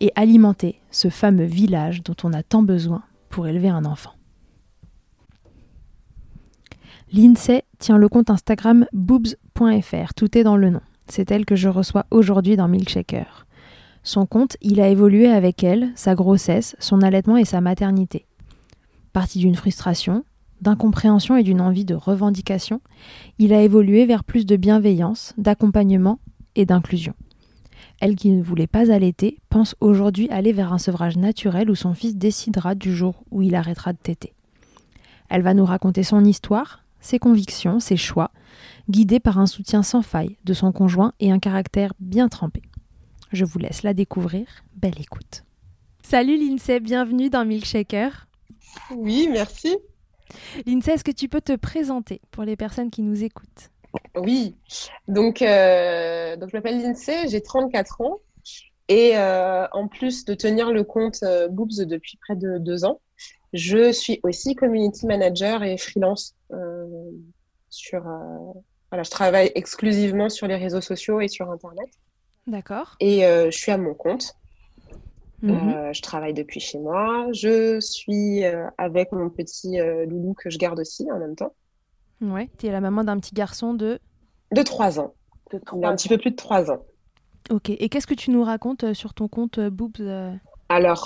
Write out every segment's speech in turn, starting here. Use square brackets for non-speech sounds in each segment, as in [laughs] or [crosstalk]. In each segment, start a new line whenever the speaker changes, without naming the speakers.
et alimenter ce fameux village dont on a tant besoin pour élever un enfant. L'INSEE tient le compte Instagram boobs.fr, tout est dans le nom. C'est elle que je reçois aujourd'hui dans Milkshaker. Son compte, il a évolué avec elle, sa grossesse, son allaitement et sa maternité. Parti d'une frustration, d'incompréhension et d'une envie de revendication, il a évolué vers plus de bienveillance, d'accompagnement et d'inclusion. Elle qui ne voulait pas allaiter pense aujourd'hui aller vers un sevrage naturel où son fils décidera du jour où il arrêtera de téter. Elle va nous raconter son histoire, ses convictions, ses choix, guidée par un soutien sans faille de son conjoint et un caractère bien trempé. Je vous laisse la découvrir. Belle écoute. Salut Lindsay, bienvenue dans Milkshaker.
Oui, merci.
Lindsay, est-ce que tu peux te présenter pour les personnes qui nous écoutent?
Oui, donc, euh, donc je m'appelle Lindsay, j'ai 34 ans et euh, en plus de tenir le compte euh, Boobs depuis près de deux ans, je suis aussi community manager et freelance sur. voilà, je travaille exclusivement sur les réseaux sociaux et sur Internet.
D'accord.
Et je suis à mon compte. Mhm. je travaille depuis chez moi. Je suis avec mon petit loulou que je garde aussi en même temps.
Ouais, tu es la maman d'un petit garçon de
De 3 ans. un petit peu plus de 3 ans.
Ok, et qu'est-ce que tu nous racontes euh, sur ton compte euh, Boobs euh
Alors,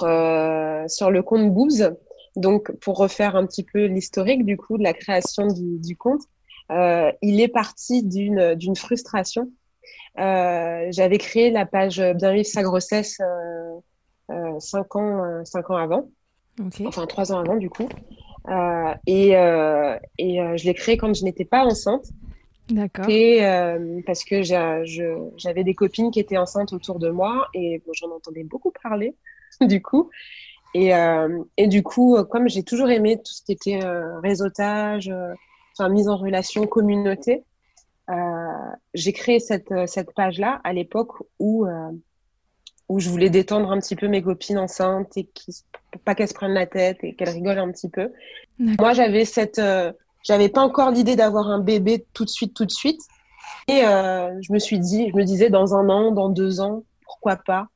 sur le compte Boobs, donc pour refaire un petit peu l'historique du coup de la création du, compte, il est parti d'une frustration. J'avais créé la page Bien vivre sa grossesse 5 ans, cinq ans avant, enfin 3 ans avant du coup. Euh, et, euh, et euh, je l'ai créé quand je n'étais pas enceinte.
D'accord.
Et parce que j'avais des copines qui étaient enceintes autour de moi et j'en entendais beaucoup parler, [laughs] du coup. Et, et du coup, comme j'ai toujours aimé tout ce qui était réseautage, enfin mise en relation, communauté, j'ai créé cette, cette page-là à l'époque où où je voulais détendre un petit peu mes copines enceintes et qui, pas qu'elles se prennent la tête et qu'elles rigolent un petit peu. Moi, j'avais cette, euh, j'avais pas encore l'idée d'avoir un bébé tout de suite, tout de suite. Et euh, je me suis dit, je me disais dans un an, dans deux ans, pourquoi pas,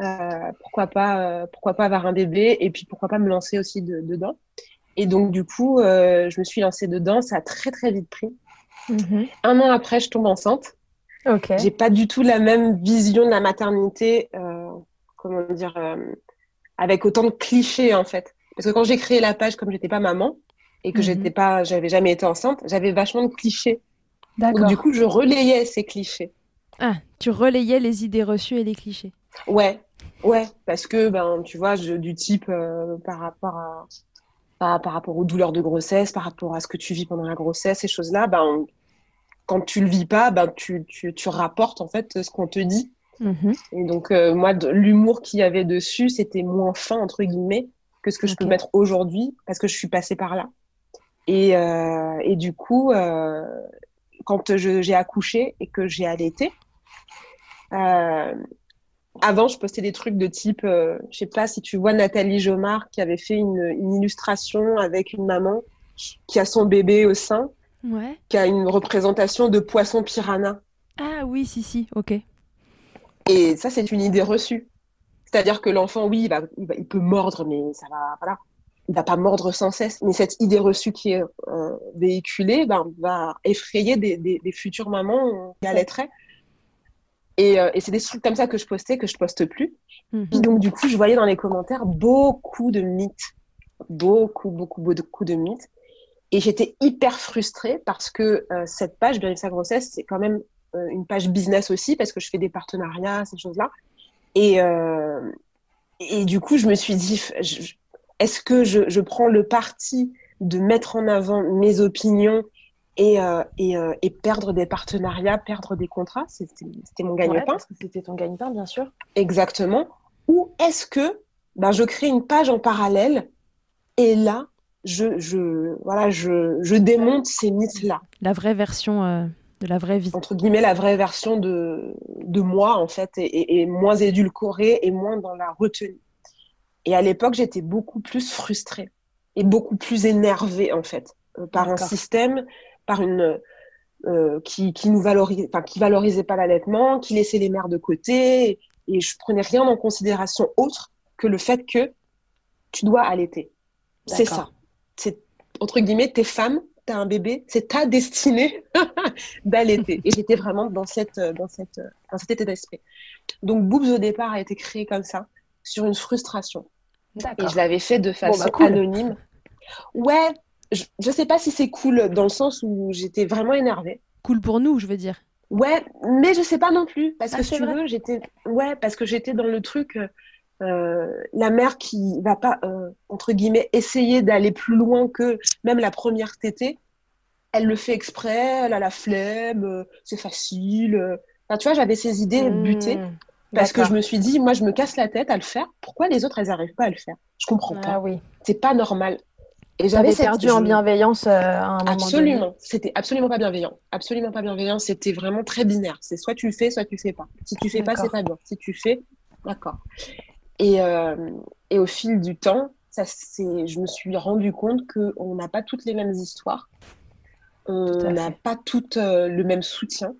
euh, pourquoi pas, pourquoi pas avoir un bébé et puis pourquoi pas me lancer aussi dedans. Et donc du coup, je me suis lancée dedans. Ça a très très vite pris. Mm-hmm. Un an après, je tombe enceinte.
Okay.
J'ai pas du tout la même vision de la maternité, euh, comment dire, euh, avec autant de clichés en fait. Parce que quand j'ai créé la page, comme j'étais pas maman et que mhm. j'étais pas, j'avais jamais été enceinte, j'avais vachement de clichés. Donc du coup, je relayais ces clichés.
Ah, tu relayais les idées reçues et les clichés.
Ouais, ouais, parce que ben, tu vois, je, du type euh, par rapport à par, par, rapport aux douleurs de grossesse, par rapport à ce que tu vis pendant la grossesse, ces choses-là, ben, quand tu le vis pas, ben, tu, tu, tu rapportes en fait ce qu'on te dit. Mhm. Et donc, euh, moi, l'humour qu'il y avait dessus, c'était moins fin, entre guillemets, que ce que je peux mettre aujourd'hui, parce que je suis passée par là. Et, euh, et du coup, euh, quand j'ai accouché et que j'ai allaité, euh, avant, je postais des trucs de type, je sais pas si tu vois Nathalie Jomard qui avait fait une, une illustration avec une maman qui a son bébé au sein qui a une représentation de poisson piranha.
Ah oui, si, si, ok.
Et ça, c'est une idée reçue. C'est-à-dire que l'enfant, oui, il, va, il, peut mordre, mais ça va, voilà, il va pas mordre sans cesse. Mais cette idée reçue qui est euh, véhiculée ben, va effrayer des, des, futures mamans qui allaiteraient. Et, euh, et c'est des trucs comme ça que je postais, que je poste plus. Mhm. donc, du coup, je voyais dans les commentaires beaucoup de mythes. Beaucoup, beaucoup, beaucoup de mythes. Et j'étais hyper frustrée parce que euh, cette page, Bien sa grossesse, c'est quand même euh, une page business aussi, parce que je fais des partenariats, ces choses-là. Et, et du coup, je me suis dit, est-ce que je, je, prends le parti de mettre en avant mes opinions et, euh, et, euh, et, perdre des partenariats, perdre des contrats? C'était mon gagne-pain.
c'était ton gagne-pain, bien sûr.
Exactement. Ou est-ce que ben, je crée une page en parallèle et là, je, je, voilà, je, je démonte ces mythes-là.
La vraie version euh, de la vraie vie.
Entre guillemets, la vraie version de, de moi, en fait, et, et moins édulcorée et moins dans la retenue. Et à l'époque, j'étais beaucoup plus frustrée et beaucoup plus énervée, en fait, par un système par une euh, qui, qui nous valorise, enfin qui valorisait pas l'allaitement, qui laissait les mères de côté, et je prenais rien en considération autre que le fait que tu dois allaiter. C'est ça. C'est entre guillemets, t'es femme, t'as un bébé, c'est ta destinée [laughs] d'allaiter. et j'étais vraiment dans cette dans cette dans cet état d'esprit. Donc Boobs au départ a été créé comme ça, sur une frustration. Et je l'avais fait de façon bah, anonyme. Ouais, je, ne sais pas si c'est cool dans le sens où j'étais vraiment énervée.
Cool pour nous, je veux dire.
Ouais, mais je sais pas non plus parce ah, que tu veux, j'étais ouais parce que j'étais dans le truc euh, euh, la mère qui va pas euh, entre guillemets essayer d'aller plus loin que même la première tétée, elle le fait exprès, elle a la flemme, c'est facile. Enfin, tu vois, j'avais ces idées mmh, butées parce que je me suis dit moi je me casse la tête à le faire. Pourquoi les autres elles arrivent pas à le faire? Je comprends ah, pas.
Oui.
C'est pas normal.
Et j'avais perdu en bienveillance euh, à un moment
Absolument. C'était absolument pas bienveillant. Absolument pas bienveillant. C'était vraiment très binaire. C'est soit tu le fais, soit tu le fais pas. Si tu fais pas, c'est pas bien. Si tu fais, d'accord. Et, euh, et au fil du temps, ça, je me suis rendu compte qu'on n'a pas toutes les mêmes histoires. On n'a pas toutes euh, le même soutien.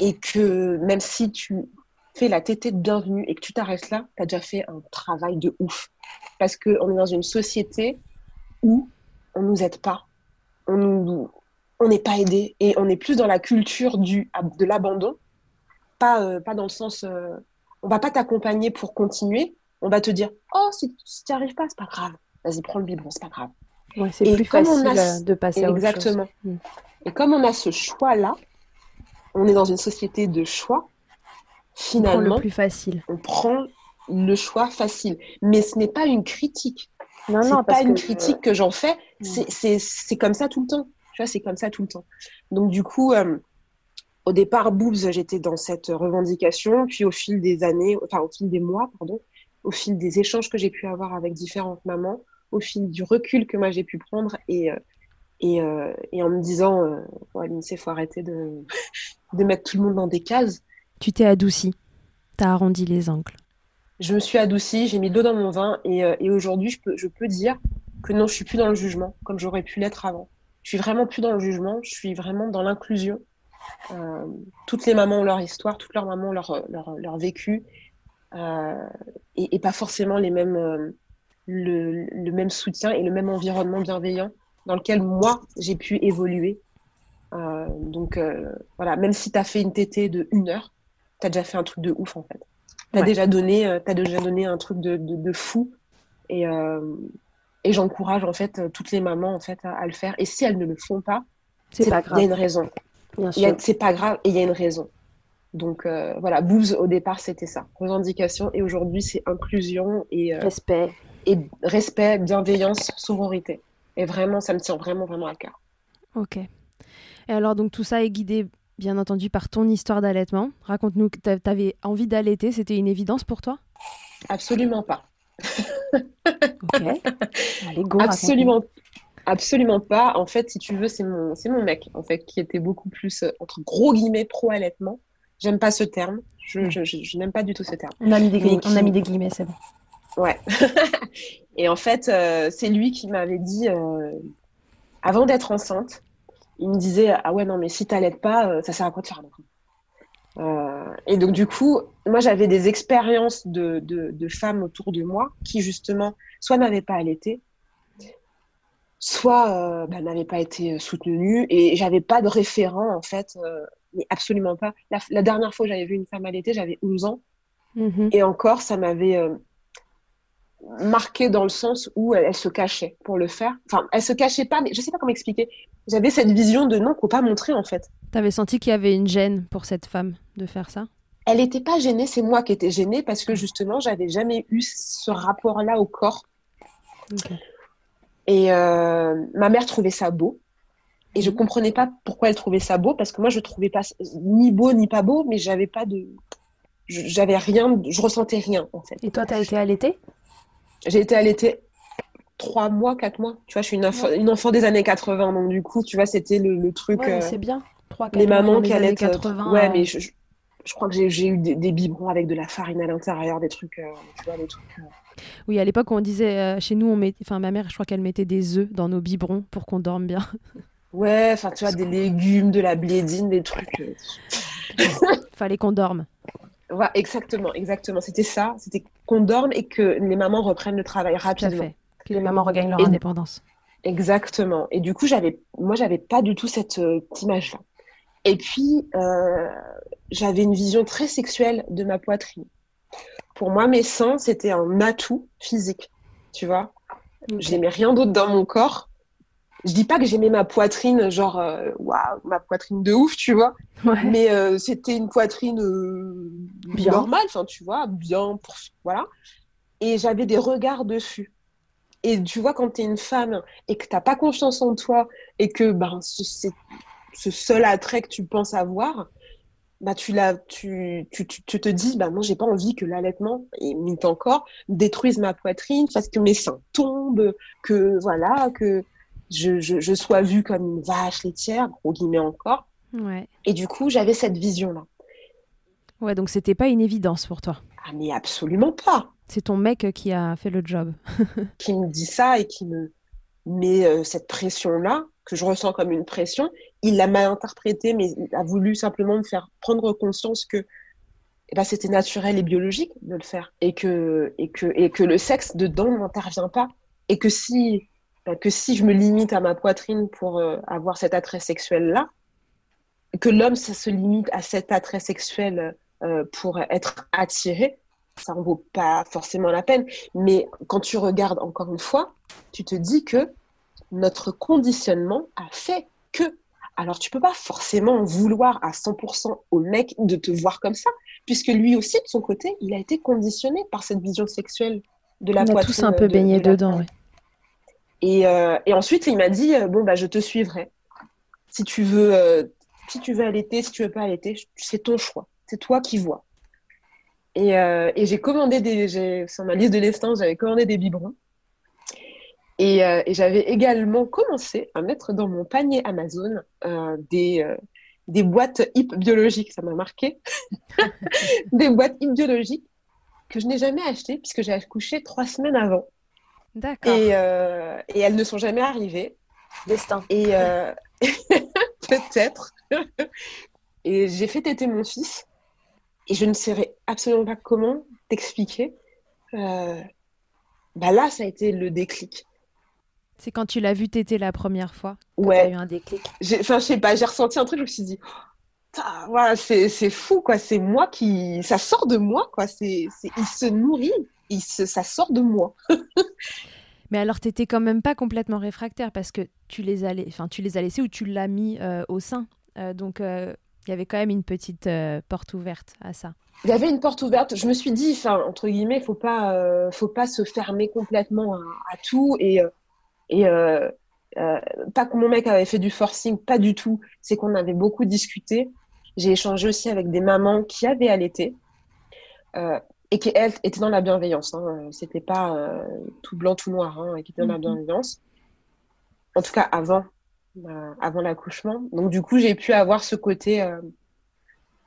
Et que même si tu fais la tétée de bienvenue et que tu t'arrêtes là, tu as déjà fait un travail de ouf. Parce qu'on est dans une société où on nous aide pas, on nous, on n'est pas aidé et on est plus dans la culture du de l'abandon, pas euh, pas dans le sens, euh, on va pas t'accompagner pour continuer, on va te dire oh si, tu n'y arrives pas c'est pas grave, vas-y prends le biberon c'est pas grave.
c'est plus facile euh, de passer à autre
exactement. Mm. Et comme on a ce choix là, on est dans une société de choix. Finalement,
on prend le plus facile.
On prend le choix facile, mais ce n'est pas une critique non, non, pas une critique que j'en fais. C'est comme ça tout le temps. Tu vois, c'est comme ça tout le temps. Donc, du coup, euh, au départ, Boobs, j'étais dans cette revendication. Puis, au fil des années, enfin, au fil des mois, pardon, au fil des échanges que j'ai pu avoir avec différentes mamans, au fil du recul que moi j'ai pu prendre et, euh, et, euh, et, en me disant, euh, ouais, il faut arrêter de, [laughs] de mettre tout le monde dans des cases.
Tu t'es adouci. T'as arrondi les angles
je me suis adoucie, j'ai mis de l'eau dans mon vin et, euh, aujourd'hui, je peux, dire que non, je suis plus dans le jugement comme j'aurais pu l'être avant. Je suis vraiment plus dans le jugement, je suis vraiment dans l'inclusion. Euh, toutes les mamans ont leur histoire, toutes leurs mamans ont leur, leur, leur vécu euh, et, pas forcément les mêmes, euh, le, le, même soutien et le même environnement bienveillant dans lequel moi j'ai pu évoluer. Euh, donc voilà, même si tu as fait une tétée de une heure, tu as déjà fait un truc de ouf en fait. Tu as, déjà donné, euh, as déjà donné un truc de, de, fou. Et, euh, et j'encourage en fait toutes les mamans en fait à, le faire. Et si elles ne le font pas, c'est pas grave. Il y a une raison. C'est pas grave et il y a une raison. Donc euh, voilà, Boobs au départ c'était ça, revendication et aujourd'hui c'est inclusion et
respect
et respect, bienveillance, sororité. Et vraiment, ça me tient vraiment vraiment à cœur.
Ok. Et alors donc tout ça est guidé bien entendu par ton histoire d'allaitement. Raconte-nous, tu avais envie d'allaiter, c'était une évidence pour toi?
Absolument pas.
ok.
Allez, go, absolument, absolument pas. En fait, si tu veux, c'est mon, c'est mon mec, en fait, qui était beaucoup plus, euh, entre gros guillemets, pro-allaitement. J'aime pas ce terme. Je, je, je, n'aime pas du tout ce terme.
On a mis des, guillemets, on a mis des guillemets, c'est bon.
Ouais. [laughs] et en fait, euh, c'est lui qui m'avait dit, euh, avant d'être enceinte, il me disait ah ouais non mais si t'allaites pas euh, ça sert à quoi de faire un enfant euh, et donc du coup moi j'avais des expériences de, de, de, femmes autour de moi qui justement soit n'avaient pas allaité soit euh, bah, n'avaient pas été soutenues et j'avais pas de référent en fait euh, mais absolument pas. La, dernière fois que j'avais vu une femme allaiter, j'avais 11 ans.
Mhm.
Et encore, ça m'avait euh, marqué dans le sens où elle, se cachait pour le faire. Enfin, elle se cachait pas, mais je sais pas comment expliquer. J'avais cette vision de non, faut pas montrer en fait.
T'avais senti qu'il y avait une gêne pour cette femme de faire ça?
Elle n'était pas gênée, c'est moi qui étais gênée parce que justement, j'avais jamais eu ce rapport-là au corps. Et euh, ma mère trouvait ça beau. Et je mhm. comprenais pas pourquoi elle trouvait ça beau, parce que moi, je trouvais pas ni beau ni pas beau, mais j'avais pas de. J'avais rien, je ressentais rien, en fait.
Et toi, tu as été allaitée?
J'ai été allaitée trois mois, quatre mois. Tu vois, je suis une, enfant, une enfant des années 80, donc du coup, tu vois, c'était le, truc.
Ouais, euh, c'est bien.
Trois, les mamans qui allaient. 80. Ouais, mais je, je, crois que j'ai eu des, biberons avec de la farine à l'intérieur, des trucs. Euh, tu vois, des trucs. Euh,
oui, à l'époque, on disait, chez nous, on met... enfin, ma mère, je crois qu'elle mettait des œufs dans nos biberons pour qu'on dorme bien. [laughs]
Ouais, enfin, tu vois, des légumes, de la blédine, des trucs.
Euh. Fallait qu'on dorme.
Ouais, exactement, exactement. C'était ça, c'était qu'on dorme et que les mamans reprennent le travail rapidement.
fait. Que les mamans regagnent leur indépendance.
Exactement. Et du coup, j'avais, moi, j'avais pas du tout cette, euh, image-là. Et puis, euh, j'avais une vision très sexuelle de ma poitrine. Pour moi, mes seins, c'était un atout physique, tu vois. J'aimais rien d'autre dans mon corps je dis pas que j'aimais ma poitrine, genre, euh, waouh, ma poitrine de ouf, tu vois. Mais euh, c'était une poitrine euh, normale, enfin, tu vois, bien, pour, voilà. Et j'avais des regards dessus. Et tu vois, quand tu es une femme et que tu pas confiance en toi et que ben, c'est ce seul attrait que tu penses avoir, bah, tu, la, tu, tu, tu, te dis, bah, moi, j'ai pas envie que l'allaitement, et mis encore, détruise ma poitrine, parce que mes seins tombent, que voilà, que je, je, sois vue comme une vache laitière, gros guillemets encore.
Ouais.
Et du coup, j'avais cette vision-là.
Ouais, donc c'était pas une évidence pour toi.
Ah, mais absolument pas.
C'est ton mec qui a fait le job. [laughs]
qui me dit ça et qui me met euh, cette pression-là, que je ressens comme une pression. Il l'a mal interprété, mais il a voulu simplement me faire prendre conscience que eh ben, c'était naturel et biologique de le faire. Et que, et que, et que le sexe dedans n'intervient pas. Et que si que si je me limite à ma poitrine pour euh, avoir cet attrait sexuel-là, que l'homme, ça se limite à cet attrait sexuel euh, pour être attiré, ça en vaut pas forcément la peine. Mais quand tu regardes encore une fois, tu te dis que notre conditionnement a fait que. Alors, tu peux pas forcément vouloir à 100% au mec de te voir comme ça, puisque lui aussi, de son côté, il a été conditionné par cette vision sexuelle de la poitrine. On a
tous un peu baigné dedans, oui.
Euh, et, ensuite, il m'a dit euh, bon bah je te suivrai. Si tu veux, euh, si tu veux allaiter, si tu veux pas allaiter, c'est ton choix. C'est toi qui vois. Et, j'ai commandé des, sur ma liste de l'estance, j'avais commandé des biberons. Et, j'avais également commencé à mettre dans mon panier Amazon des, des boîtes hip biologiques. Ça m'a marqué. [laughs] des boîtes hip biologiques que je n'ai jamais achetées puisque j'ai accouché trois semaines avant.
D'accord.
Euh, et, elles ne sont jamais arrivées.
Destin.
Et euh, [laughs] peut-être. [laughs] et j'ai fait téter mon fils. Et je ne saurais absolument pas comment t'expliquer. Euh, bah là, ça a été le déclic.
C'est quand tu l'as vu téter la première fois
que ouais.
tu eu un déclic.
Enfin, je sais pas, j'ai ressenti un truc, je me suis dit, voilà, c'est fou, quoi. C'est moi qui. Ça sort de moi, quoi. C'est Il se nourrit ça sort de moi. [laughs]
Mais alors, tu n'étais quand même pas complètement réfractaire parce que tu les as, enfin, tu les as laissés ou tu l'as mis euh, au sein. Euh, donc, euh, il y avait quand même une petite porte ouverte à ça.
Il y avait une porte ouverte. Je me suis dit, enfin, entre guillemets, faut pas, faut pas se fermer complètement à, tout et et pas que mon mec avait fait du forcing, pas du tout. C'est qu'on avait beaucoup discuté. J'ai échangé aussi avec des mamans qui avaient allaité et qui elle était dans la bienveillance. Hein. C'était pas euh, tout blanc tout noir, hein, qui était dans la mhm. bienveillance. En tout cas avant, euh, avant l'accouchement. Donc du coup j'ai pu avoir ce côté euh,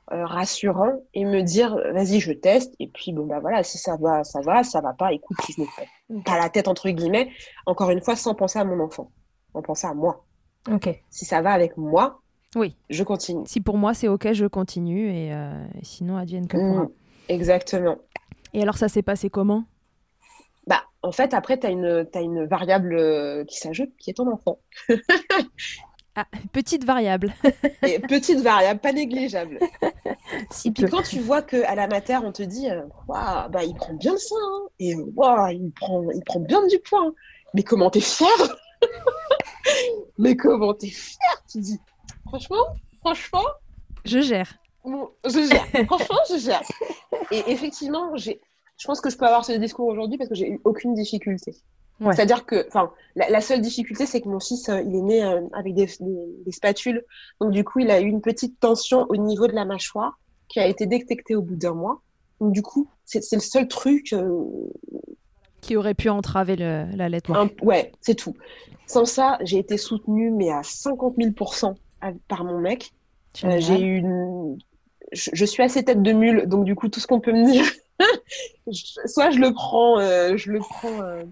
rassurant et me dire vas-y je teste et puis bon bah voilà si ça va ça va ça va pas écoute je me fais pas la tête entre guillemets encore une fois sans penser à mon enfant en pensant à moi.
Ok.
Si ça va avec moi.
Oui.
Je continue.
Si pour moi c'est ok, je continue et, sinon advienne que pourra. Mmh.
Exactement.
Et alors, ça s'est passé comment?
Bah, en fait, après, tu as une, as une variable euh, qui s'ajoute, qui est ton enfant.
Ah, petite variable. [laughs]
et petite variable, pas négligeable. [laughs] et puis quand tu vois qu'à la mater, on te dit, waouh, bah, il prend bien le sein, hein, et waouh, il prend, il prend bien du poids. Hein. Mais comment t'es fier [laughs] Mais comment t'es fier Tu dis, franchement, franchement.
Je gère.
Je gère. [laughs] franchement, je gère. Et effectivement, j'ai, je pense que je peux avoir ce discours aujourd'hui parce que j'ai eu aucune difficulté. C'est-à-dire que, enfin, la, seule difficulté, c'est que mon fils, euh, il est né euh, avec des, spatules. Donc, du coup, il a eu une petite tension au niveau de la mâchoire qui a été détectée au bout d'un mois. Donc, du coup, c'est le seul truc. Euh,
qui aurait pu entraver l'allaitement.
Ouais, c'est tout. Sans ça, j'ai été soutenue, mais à 50 000 par mon mec. j'ai eu une... je, je, suis assez tête de mule, donc du coup, tout ce qu'on peut me dire, [laughs] soit je le prends, je le prends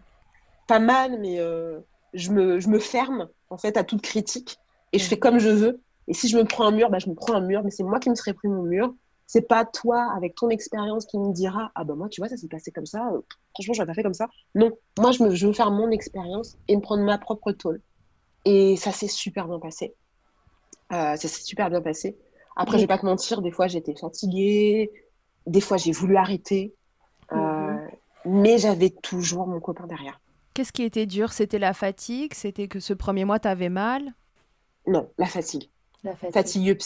pas mal, mais euh, je, me, je me ferme en fait à toute critique et je fais comme je veux. Et si je me prends un mur, bah, je me prends un mur, mais c'est moi qui me serais pris mon mur. C'est pas toi, avec ton expérience, qui me dira Ah ben moi, tu vois, ça s'est passé comme ça. Euh, franchement, je pas fait comme ça. Non, moi, je, me, je veux faire mon expérience et me prendre ma propre tôle. Et ça s'est super bien passé. Euh, ça s'est super bien passé. Après, je vais pas te mentir, des fois, j'étais fatiguée. Des fois, j'ai voulu arrêter. Mhm. Mais j'avais toujours mon copain derrière.
Qu'est-ce qui était dur? C'était la fatigue? C'était que ce premier mois, tu avais mal?
Non, la fatigue. La fatigue.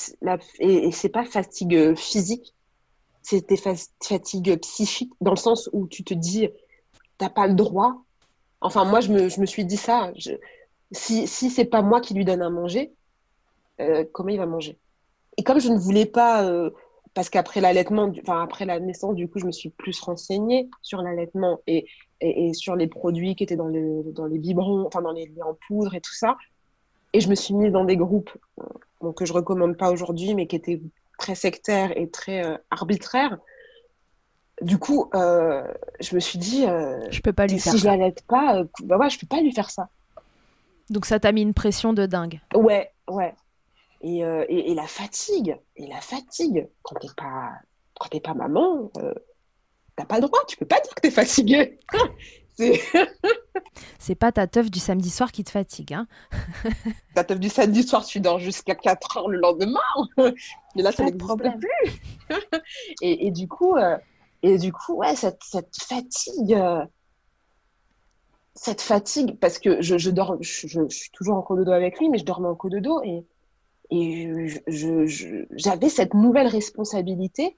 et, c'est pas fatigue euh, physique, c'était fatigue psychique, dans le sens où tu te dis, t'as pas le droit. Enfin, moi, je me, suis dit ça. si si c'est pas moi qui lui donne à manger, euh, comment il va manger? Et comme je ne voulais pas, euh, parce qu'après l'allaitement, enfin après la naissance, du coup, je me suis plus renseignée sur l'allaitement et et, sur les produits qui étaient dans, le, dans les biberons, enfin dans les, en poudre et tout ça. Et je me suis mise dans des groupes euh, que je recommande pas aujourd'hui, mais qui étaient très sectaires et très euh, arbitraires. Du coup, euh, je me suis dit,
je peux pas lui
faire si
ça.
je l'aide pas, bah ouais, je peux pas lui faire ça.
Donc ça t'a mis une pression de dingue.
Ouais, ouais. Et, et, et la fatigue, et la fatigue, quand t'es pas, quand t'es pas maman, t'as pas le droit, tu peux pas dire que t'es fatigué. [laughs] [laughs]
c'est pas ta teuf du samedi soir qui te fatigue. Hein [laughs]
ta teuf du samedi soir, tu dors jusqu'à 4 heures le lendemain. Mais là, ça n'existe plus. et, du coup, euh, et du coup ouais, cette, cette fatigue. Euh, cette fatigue, parce que je, je dors, je, suis toujours en cododo avec lui, mais je dormais en cododo et, et j'avais cette nouvelle responsabilité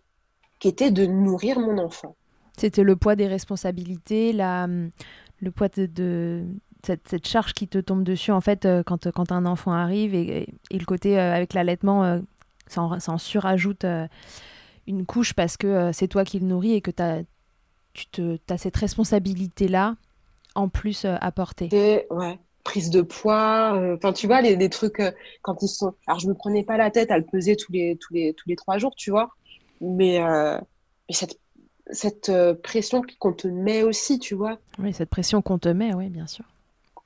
qui était de nourrir mon enfant.
C'était le poids des responsabilités, la, le poids de, cette, charge qui te tombe dessus en fait euh, quand, quand un enfant arrive et, le côté euh, avec l'allaitement, euh, ça, en, surajoute une couche parce que c'est toi qui le nourris et que as, tu te, as cette responsabilité-là en plus à porter.
ouais, prise de poids, enfin tu vois, les, trucs quand ils sont... Alors je me prenais pas la tête à le peser tous les, tous les, tous les trois jours, tu vois, mais, mais cette cette euh, pression qu'on te met aussi, tu vois.
Oui, cette pression qu'on te met, oui, bien sûr.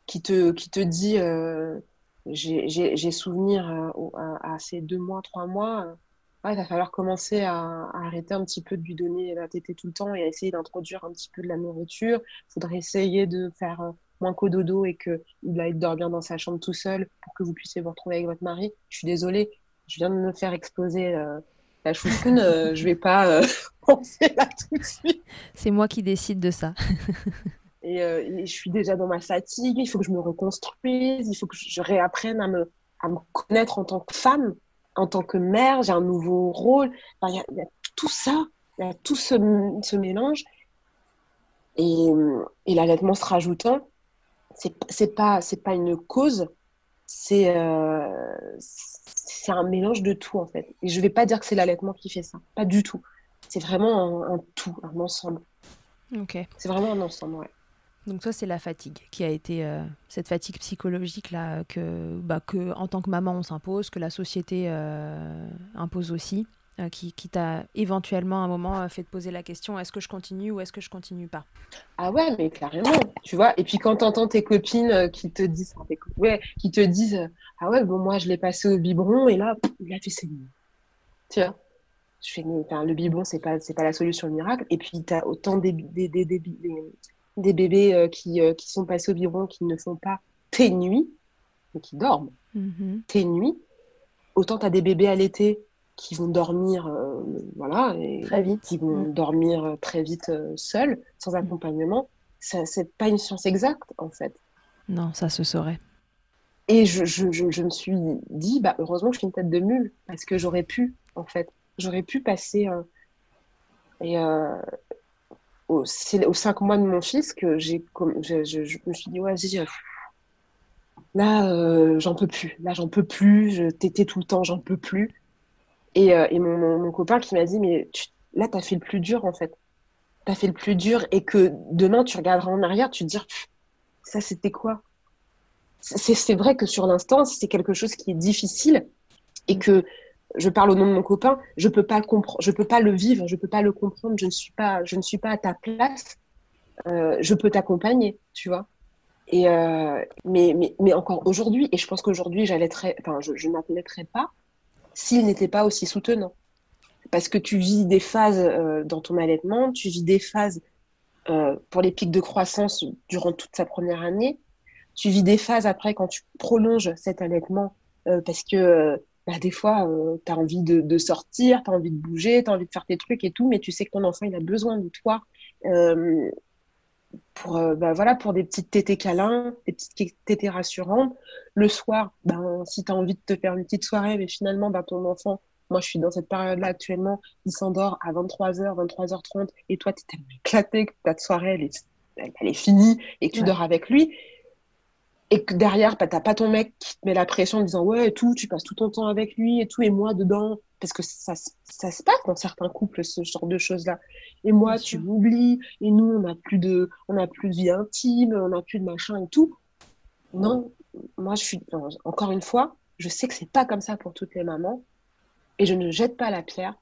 Qui te, qui te dit, euh, j'ai souvenir euh, à, ces deux mois, trois mois, il va falloir commencer à, arrêter un petit peu de lui donner la tétée tout le temps et à essayer d'introduire un petit peu de la nourriture. Il faudrait essayer de faire moins qu'au dodo et qu'il aille dormir dans sa chambre tout seul pour que vous puissiez vous retrouver avec votre mari. Je suis désolée, je viens de me faire exploser la chouchoune, je vais pas [laughs] là tout de suite.
C'est moi qui décide de ça. [laughs]
Euh, et, je suis déjà dans ma fatigue, il faut que je me reconstruise, il faut que je réapprenne à me, à me connaître en tant que femme, en tant que mère, j'ai un nouveau rôle. Il y, a tout ça, il y a tout ce, ce mélange. Et, et l'allaitement se rajoutant, c'est pas, pas une cause, c'est euh, c'est un mélange de tout en fait. Et je vais pas dire que c'est l'allaitement qui fait ça, pas du tout c'est vraiment un, tout, un ensemble.
Ok.
C'est vraiment un ensemble, ouais.
Donc toi, c'est la fatigue qui a été euh, cette fatigue psychologique là que, bah, que en tant que maman on s'impose, que la société euh, impose aussi, euh, qui, qui t'a éventuellement à un moment fait te poser la question est-ce que je continue ou est-ce que je continue pas?
Ah ouais, mais carrément, tu vois. Et puis quand t'entends tes copines qui te disent, ouais, qui te disent ah ouais bon moi je l'ai passé au biberon et là a fait ses tu vois je fais, le biberon, c'est pas, c'est pas la solution miracle. Et puis, tu as autant des, des, des, des, bébés euh, qui, euh, qui sont passés au biberon qui ne font pas tes nuits. mais qui dorment. Mm-hmm. Tes nuits, autant tu as des bébés à l'été qui vont dormir, euh, voilà, et
très vite.
qui vont mm. dormir très vite seuls, sans mm. accompagnement. C'est pas une science exacte, en fait.
Non, ça se saurait.
Et je, je, je, me suis dit, bah, heureusement que je suis une tête de mule, parce que j'aurais pu, en fait, j'aurais pu passer. et c'est aux cinq mois de mon fils que j'ai, je, me suis dit, ouais, vas-y, euh, là, euh, j'en peux plus. Là, j'en peux plus. Je t'étais tout le temps, j'en peux plus. Et, euh, et mon, mon, copain qui m'a dit, mais tu, là, t'as fait le plus dur, en fait. T'as fait le plus dur et que demain, tu regarderas en arrière, tu te diras, ça, c'était quoi? C'est, vrai que sur l'instant, c'est quelque chose qui est difficile et que je parle au nom de mon copain, je peux pas comprendre, je peux pas le vivre, je peux pas le comprendre, je ne suis pas, je ne suis pas à ta place. Euh, je peux t'accompagner, tu vois? Et euh, mais, mais, mais encore aujourd'hui, et je pense qu'aujourd'hui, j'allaiterais, enfin, je, je n'allaiterais pas s'il n'était pas aussi soutenant. Parce que tu vis des phases euh, dans ton allaitement, tu vis des phases euh, pour les pics de croissance durant toute sa première année, tu vis des phases après quand tu prolonges cet allaitement euh, parce que bah, des fois, tu as envie de, de sortir, tu as envie de bouger, tu as envie de faire tes trucs et tout, mais tu sais que ton enfant, il a besoin de toi pour, euh, bah, voilà, pour des petites tétés câlins, des petites tétés rassurantes. Le soir, ben, si tu as envie de te faire une petite soirée, mais finalement, ben, ton enfant, moi, je suis dans cette période-là actuellement, il s'endort à 23h, 23h30, et toi, tu es tellement éclaté que ta soirée, elle est, elle, est finie, et tu dors avec lui et que derrière, bah, t'as pas ton mec qui te met la pression en disant ouais et tout, tu passes tout ton temps avec lui et tout, et moi dedans, parce que ça, ça se passe dans certains couples ce genre de choses là. Et moi, tu m'oublies, et nous on n'a plus de, on a plus de vie intime, on n'a plus de machin et tout. Non, moi je suis encore une fois, je sais que c'est pas comme ça pour toutes les mamans, et je ne jette pas la pierre.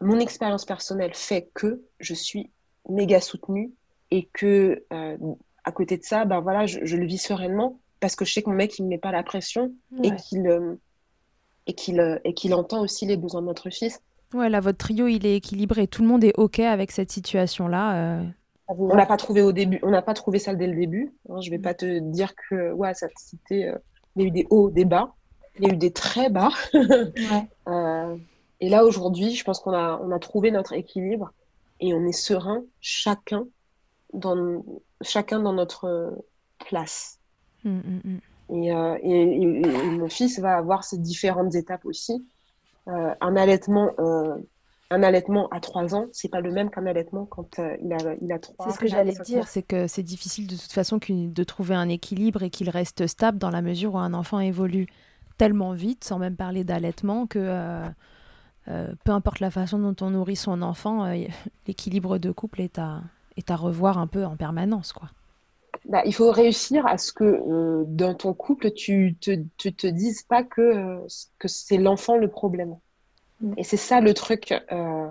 Mon expérience personnelle fait que je suis méga soutenue et que euh, à côté de ça, ben voilà, je, le vis sereinement parce que je sais que mon mec, il me met pas la pression et qu'il euh, et qu'il euh, et qu'il entend aussi les besoins de notre fils.
Ouais, là, votre trio, il est équilibré. Tout le monde est OK avec cette situation-là. Euh.
On n'a pas trouvé au début, on n'a pas trouvé ça dès le début. Hein. Je vais pas te dire que ouais, ça c'était, il y a eu des hauts, des bas, il y a eu des très bas. [laughs] et là aujourd'hui, je pense qu'on a on a trouvé notre équilibre et on est serein chacun dans chacun dans notre place. Mm, mm, mm. Euh, Et, mon fils va avoir ces différentes étapes aussi. Euh, un allaitement, euh, un allaitement à 3 ans, c'est pas le même qu'un allaitement quand il a il a 3
C'est ce que j'allais dire, c'est que c'est difficile de toute façon de trouver un équilibre et qu'il reste stable dans la mesure où un enfant évolue tellement vite, sans même parler d'allaitement, que peu importe la façon dont on nourrit son enfant, [laughs] l'équilibre de couple est à, est à revoir un peu en permanence, quoi.
Bah, il faut réussir à ce que euh, dans ton couple, tu te, tu te dises pas que, euh, que c'est l'enfant le problème. Mm. Et c'est ça le truc, euh,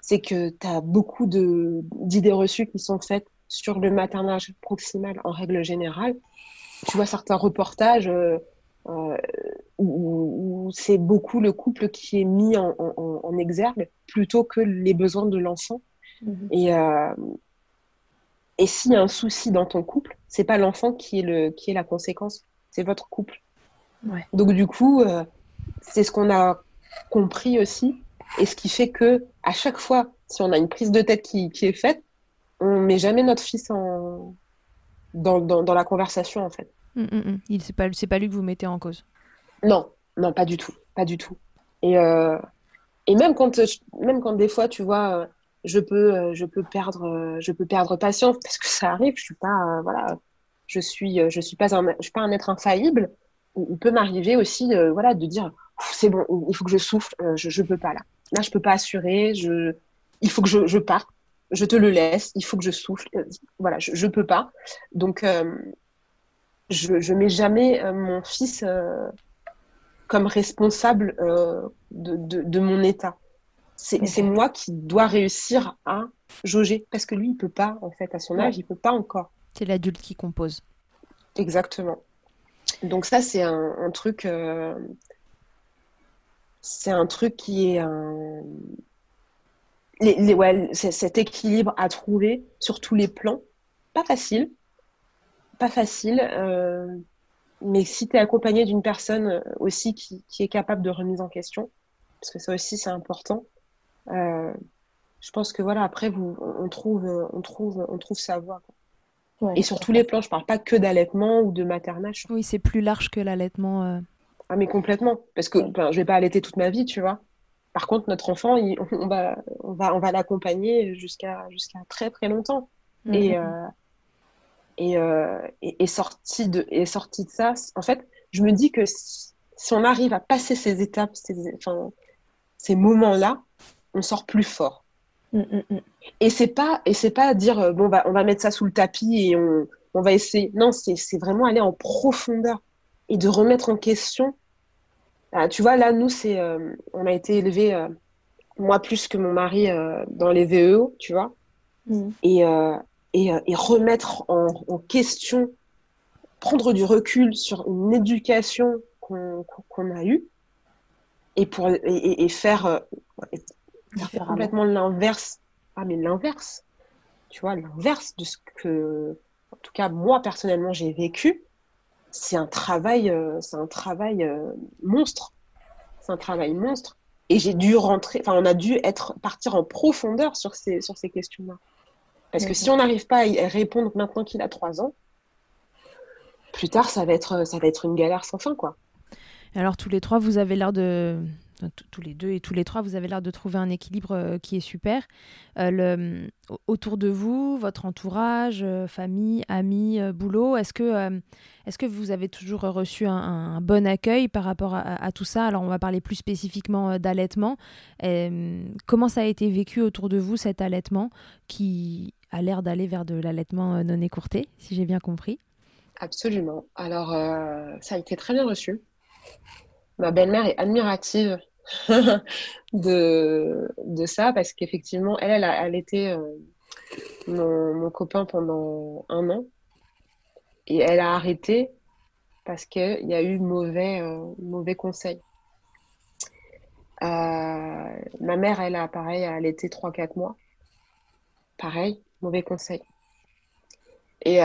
c'est que tu as beaucoup d'idées reçues qui sont faites sur le maternage proximal en règle générale. Tu vois certains reportages où, c'est beaucoup le couple qui est mis en, en, exergue plutôt que les besoins de l'enfant. Mm-hmm. Et, et s'il y a un souci dans ton couple, c'est pas l'enfant qui est le qui est la conséquence, c'est votre couple. Donc du coup, euh, c'est ce qu'on a compris aussi, et ce qui fait que à chaque fois, si on a une prise de tête qui, qui est faite, on met jamais notre fils en dans, dans, dans la conversation en fait.
Hum, hum. Il c'est pas c'est pas lui que vous mettez en cause.
Non, non, pas du tout, pas du tout. Et euh, et même quand même quand des fois, tu vois euh, je peux, euh, je peux perdre, euh, je peux perdre patience parce que ça arrive. Je suis pas, euh, voilà, je suis, je suis pas un, je suis pas un être infaillible. Il peut m'arriver aussi, voilà, de dire, c'est bon, il faut que je souffle, je, je peux pas là. Là, je peux pas assurer. Je, il faut que je, je parte. Je te le laisse. Il faut que je souffle. Voilà, je, je peux pas. Donc, je, je mets jamais mon fils comme responsable de, de, de, mon état. C'est moi qui dois réussir à jauger. Parce que lui, il peut pas, en fait, à son âge, il peut pas encore.
C'est l'adulte qui compose.
Exactement. Donc ça, c'est un, truc... Euh, c'est un truc qui est un... Les, ouais, cet équilibre à trouver sur tous les plans. Pas facile. Pas facile. Euh, mais si tu es accompagné d'une personne aussi qui, est capable de remise en question, parce que ça aussi c'est important, je pense que voilà, après, vous, on, trouve, on, trouve, on trouve sa voie. et sur tous les plans, je parle pas que d'allaitement ou de maternage.
Oui, c'est plus large que l'allaitement.
Ah, mais complètement. Parce que ben, je vais pas allaiter toute ma vie, tu vois. Par contre, notre enfant, [laughs] on va, on va, on va l'accompagner jusqu'à jusqu'à très très longtemps. Mhm. Et, euh, euh, et, et, sorti de, et sorti de ça, en fait, je me dis que si, on arrive à passer ces étapes, ces, enfin, ces moments-là, on sort plus fort. Mm, mm, mm. Et c'est pas et c'est pas dire euh, bon bah on va mettre ça sous le tapis et on, on va essayer. Non, c'est vraiment aller en profondeur et de remettre en question. Ah, tu vois, là, nous, c'est, euh, on a été élevés, euh, moi plus que mon mari, euh, dans les VEO, tu vois, et, et, et, remettre en, en, question, prendre du recul sur une éducation qu'on a eue et, pour, et, et faire, faire complètement l'inverse. Ah, mais l'inverse, tu vois, l'inverse de ce que, en tout cas, moi, personnellement, j'ai vécu c'est un travail, euh, c'est un travail euh, monstre. C'est un travail monstre. Et j'ai dû rentrer, enfin, on a dû être, partir en profondeur sur ces, sur ces questions-là. Parce que si on n'arrive pas à y répondre maintenant qu'il a trois ans, plus tard, ça va être, ça va être une galère sans fin, quoi.
Alors, tous les trois, vous avez l'air de, tous les deux et tous les trois, vous avez l'air de trouver un équilibre euh, qui est super. Euh, autour de vous, votre entourage, euh, famille, amis, boulot, est-ce que, est que vous avez toujours reçu un, bon accueil par rapport à, tout ça? Alors, on va parler plus spécifiquement d'allaitement. comment ça a été vécu autour de vous, cet allaitement, qui a l'air d'aller vers de l'allaitement non écourté, si j'ai bien compris?
Absolument. Alors, ça a été très bien reçu ma belle-mère est admirative [laughs] de, de ça parce qu'effectivement, elle, elle, a, elle était euh, mon, mon, copain pendant un an et elle a arrêté parce qu'il y a eu mauvais, euh, mauvais conseils. Euh, ma mère, elle a pareil, elle était 3-4 mois. Pareil, mauvais conseil. Et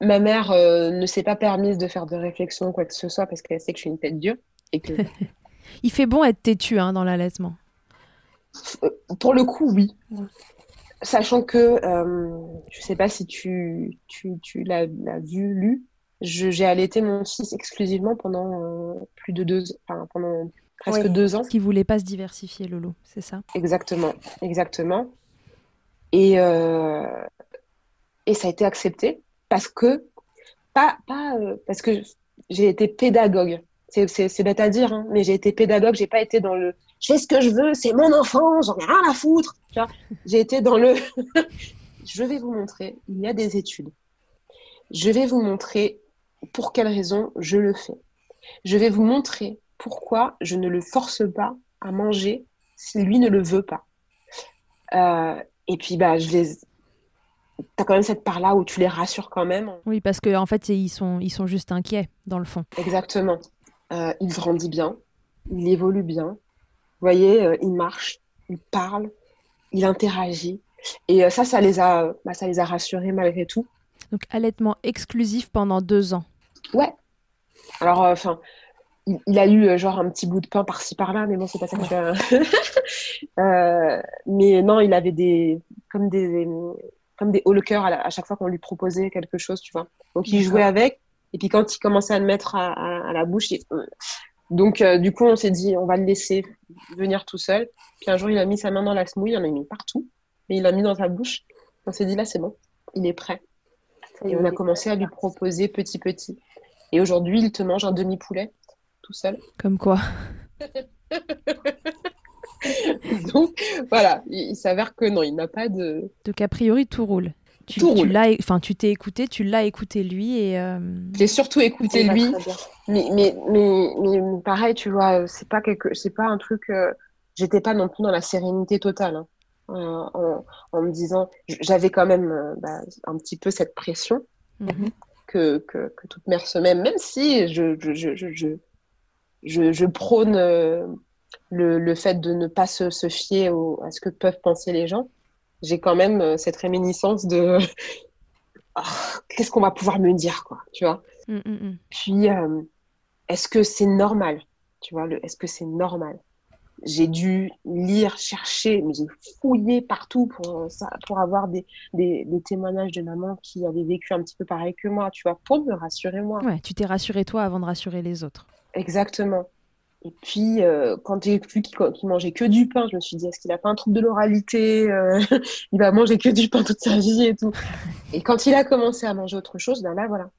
ma mère ne s'est pas permise de faire de réflexion, quoi que ce soit, parce qu'elle sait que je suis une tête dure. [laughs]
Il fait bon être têtu hein, dans l'allaitement.
Euh, pour le coup, oui. Sachant que, euh, je ne sais pas si tu, tu, tu l'as vu, lu, j'ai allaité mon fils exclusivement pendant euh, plus de deux, enfin, pendant presque deux ans.
Qui voulait pas se diversifier, Lolo, c'est ça?
Exactement, exactement. Et, et ça a été accepté parce que, pas, pas parce que j'ai été pédagogue c'est bête à dire, hein, mais j'ai été pédagogue, j'ai pas été dans le je fais ce que je veux, c'est mon enfant, j'en ai rien à foutre. J'ai été dans le [laughs] je vais vous montrer, il y a des études. Je vais vous montrer pour quelles raisons je le fais. Je vais vous montrer pourquoi je ne le force pas à manger si lui ne le veut pas. Euh, et puis, bah, je les. T'as quand même cette part-là où tu les rassures quand même.
Oui, parce qu'en en fait, ils sont, ils sont juste inquiets, dans le fond.
Exactement. Euh, il grandit bien, il évolue bien. Vous voyez, euh, il marche, il parle, il interagit. Et euh, ça, ça les, a, bah, ça les a rassurés malgré tout.
Donc, allaitement exclusif pendant deux ans.
Ouais. Alors, enfin, il, a eu genre un petit bout de pain par-ci par-là, mais bon, c'est pas ça que [laughs] mais non, il avait des comme des comme des hauts le cœur à, chaque fois qu'on lui proposait quelque chose, tu vois. Donc il jouait avec, et puis quand il commençait à le mettre à, la bouche, euh. donc euh, du coup on s'est dit on va le laisser venir tout seul. Puis un jour il a mis sa main dans la smouille, il en a mis partout, mais il l'a mis dans sa bouche. On s'est dit là c'est bon, il est prêt. Et on a commencé à lui proposer petit petit. Et aujourd'hui il te mange un demi poulet tout seul.
Comme quoi. [laughs] [laughs]
donc voilà, il, s'avère que non, il n'a pas de.
Donc a priori tout roule tu, enfin, tu t'es écouté, tu l'as écouté lui et. Euh...
J'ai surtout écouté lui, mais, mais, mais, mais, pareil, tu vois, c'est pas quelque, c'est pas un truc. Euh... J'étais pas non plus dans la sérénité totale, hein. euh, en, me disant, j'avais quand même euh, bah, un petit peu cette pression mhm. que, que, que, toute mère se met, même si je, je, je, je, je, je prône euh, le, le, fait de ne pas se, se fier au, à ce que peuvent penser les gens j'ai quand même euh, cette réminiscence de oh, [laughs] qu'est-ce qu'on va pouvoir me dire, quoi, tu vois.
Mm, mm, mm.
Puis, euh, est-ce que c'est normal, tu vois, le, est-ce que c'est normal? J'ai dû lire, chercher, mais j'ai fouillé partout pour, euh, ça, pour avoir des, des, des témoignages de mamans qui avaient vécu un petit peu pareil que moi, tu vois, pour me rassurer moi.
Ouais, tu t'es rassuré toi avant de rassurer les autres.
Exactement. Et puis, euh, quand j'ai vu qu'il qu'il mangeait que du pain, je me suis dit, est-ce qu'il a pas un trouble de l'oralité euh, [laughs] Il va manger que du pain toute sa vie et tout. Et quand il a commencé à manger autre chose, ben là, voilà,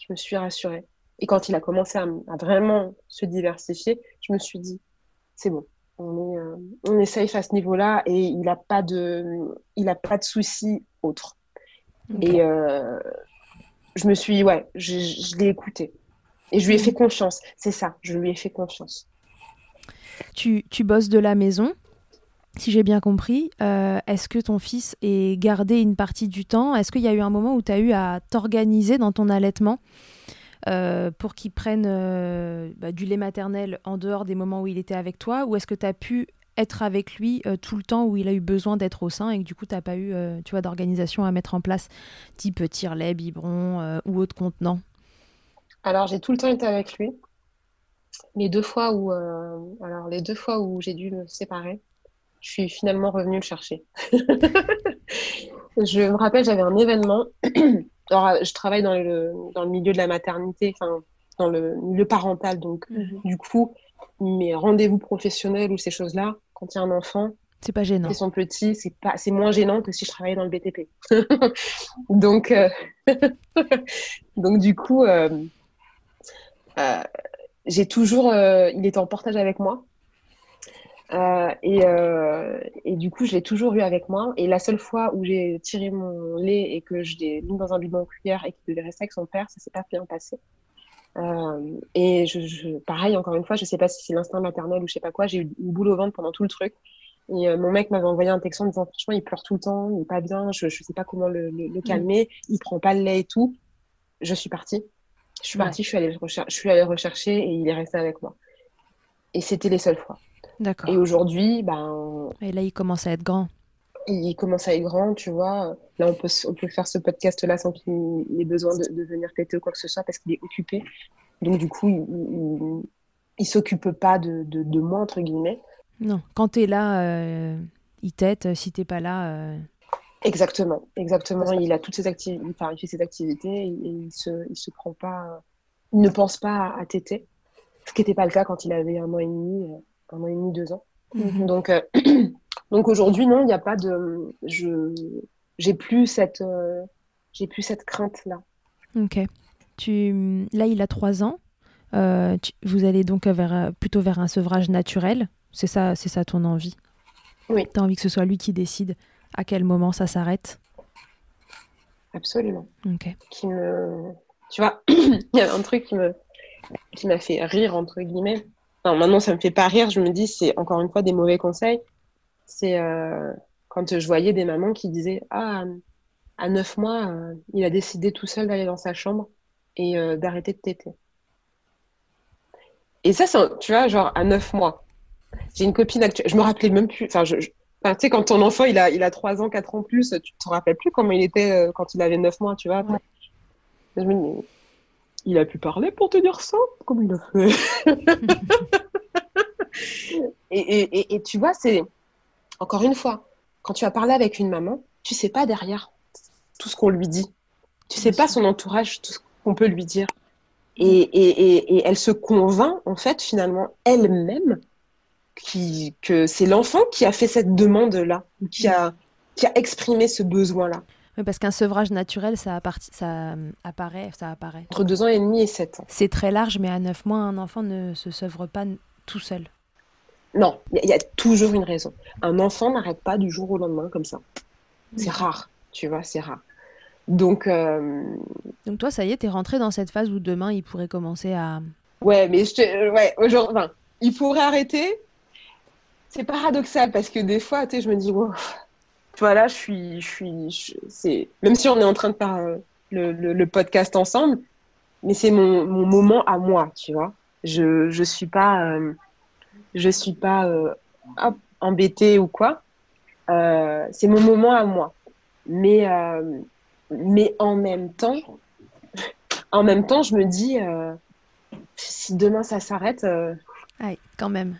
je me suis rassurée. Et quand il a commencé à, à vraiment se diversifier, je me suis dit, c'est bon, on est, euh, on est safe à ce niveau-là et il n'a pas de, il a pas de soucis autres. Et je me suis, ouais, je, je l'ai écouté. Et je lui ai fait confiance. C'est ça, je lui ai fait confiance.
Tu, tu bosses de la maison, si j'ai bien compris. Euh, Est-ce que ton fils est gardé une partie du temps? Est-ce qu'il y a eu un moment où tu as eu à t'organiser dans ton allaitement euh, pour qu'il prenne euh, bah, du lait maternel en dehors des moments où il était avec toi? Ou est-ce que tu as pu être avec lui tout le temps où il a eu besoin d'être au sein et que du coup tu n'as pas eu tu d'organisation à mettre en place, type tire-lait, biberon ou autre contenant?
Alors, j'ai tout le temps été avec lui. Les deux fois où, euh, alors, les deux fois où j'ai dû me séparer, je suis finalement revenue le chercher. [laughs] Je me rappelle, j'avais un événement. [clears throat] Alors, je travaille dans le, dans le milieu de la maternité, enfin, dans le milieu parental. Donc, du coup, mes rendez-vous professionnels ou ces choses-là, quand il y a un enfant,
C'est pas gênant.
Ils sont petits, c'est pas, c'est moins gênant que si je travaillais dans le BTP. [laughs] donc, euh, [laughs] donc du coup, euh, j'ai toujours, euh, il était en portage avec moi. Euh, et, euh, du coup, je l'ai toujours eu avec moi. Et la seule fois où j'ai tiré mon lait et que je l'ai mis dans un bidon en cuillère et qu'il devait rester avec son père, ça s'est pas bien passé. Euh, et pareil, encore une fois, je sais pas si c'est l'instinct maternel ou je sais pas quoi, j'ai eu une boule au ventre pendant tout le truc. Et euh, mon mec m'avait envoyé un texto en disant franchement, il pleure tout le temps, il est pas bien, je, je sais pas comment le, calmer, il prend pas le lait et tout. Je suis partie. Je suis
Ouais.
partie, je suis allée je suis allée rechercher et il est resté avec moi. Et c'était les seules fois.
D'accord.
Et aujourd'hui, ben,
Et là, il commence à être grand.
il commence à être grand, tu vois. Là, on peut, on peut faire ce podcast-là sans qu'il ait besoin de, de venir téter ou quoi que ce soit parce qu'il est occupé. Donc, du coup, il, il, il s'occupe pas de, de, de moi, entre guillemets.
Non, quand t'es là, euh, il t'aide. Si t'es pas là, euh,
Exactement, exactement. Il a toutes ses activités, enfin, il fait ses activités et il se, il se prend pas, il ne pense pas à, à téter. Ce qui n'était pas le cas quand il avait un an et demi, euh, un an et demi, deux ans.
Mhm.
Donc, euh, [clears throat] donc aujourd'hui, non, il n'y a pas de, je, j'ai plus cette, euh, j'ai plus cette crainte-là.
Ok. Tu... Là, il a 3 ans. Euh, tu- Vous allez donc vers, plutôt vers un sevrage naturel. C'est ça, c'est ça ton envie?
Oui.
Tu as envie que ce soit lui qui décide? À quel moment ça s'arrête.
Absolument.
Ok.
Qui me, tu vois, [clears throat] il y a un truc qui me, qui m'a fait rire entre guillemets. Non, maintenant ça me fait pas rire. Je me dis c'est encore une fois des mauvais conseils. C'est euh, quand je voyais des mamans qui disaient ah à neuf mois euh, il a décidé tout seul d'aller dans sa chambre et euh, d'arrêter de téter. Et ça, c'est un- tu vois, genre à neuf mois. J'ai une copine actuelle, je me rappelais même plus. Enfin, je, je- enfin, tu sais, quand ton enfant il a, il a 3 ans, 4 ans plus, tu te rappelles plus comment il était euh, quand il avait 9 mois, tu vois.
Ouais.
Je me dis, il a pu parler pour te dire ça? Comment il a fait? [laughs] Et, et, et, et tu vois, c'est encore une fois, quand tu vas parler avec une maman, tu sais pas derrière tout ce qu'on lui dit. Tu sais
Bien
pas
sûr.
son entourage, tout ce qu'on peut lui dire. Et, et, et, et elle se convainc, en fait, finalement, elle-même, qui, que c'est l'enfant qui a fait cette demande-là, qui a, qui a exprimé ce besoin-là,
Oui, parce qu'un sevrage naturel, ça, euh, apparaît, ça apparaît.
entre deux ans et demi et sept ans.
C'est très large, mais à 9 mois, un enfant ne se sevre pas tout seul.
Non, il y, a- il y a toujours une raison. Un enfant n'arrête pas du jour au lendemain comme ça. C'est rare, tu vois, c'est rare. Donc, euh,
Donc toi, ça y est, t'es rentré dans cette phase où demain, il pourrait commencer à...
ouais, mais je te, ouais, aujourd'hui, enfin, il pourrait arrêter. C'est paradoxal parce que des fois, tu sais, je me dis, wow, je suis, je suis, c'est, même si on est en train de faire euh, le, podcast ensemble, mais c'est mon, moment à moi, tu vois. Je, je suis pas, euh, je suis pas euh, embêtée ou quoi. C'est mon moment à moi. Mais, mais en même temps, en même temps, je me dis, si demain ça s'arrête.
Quand même.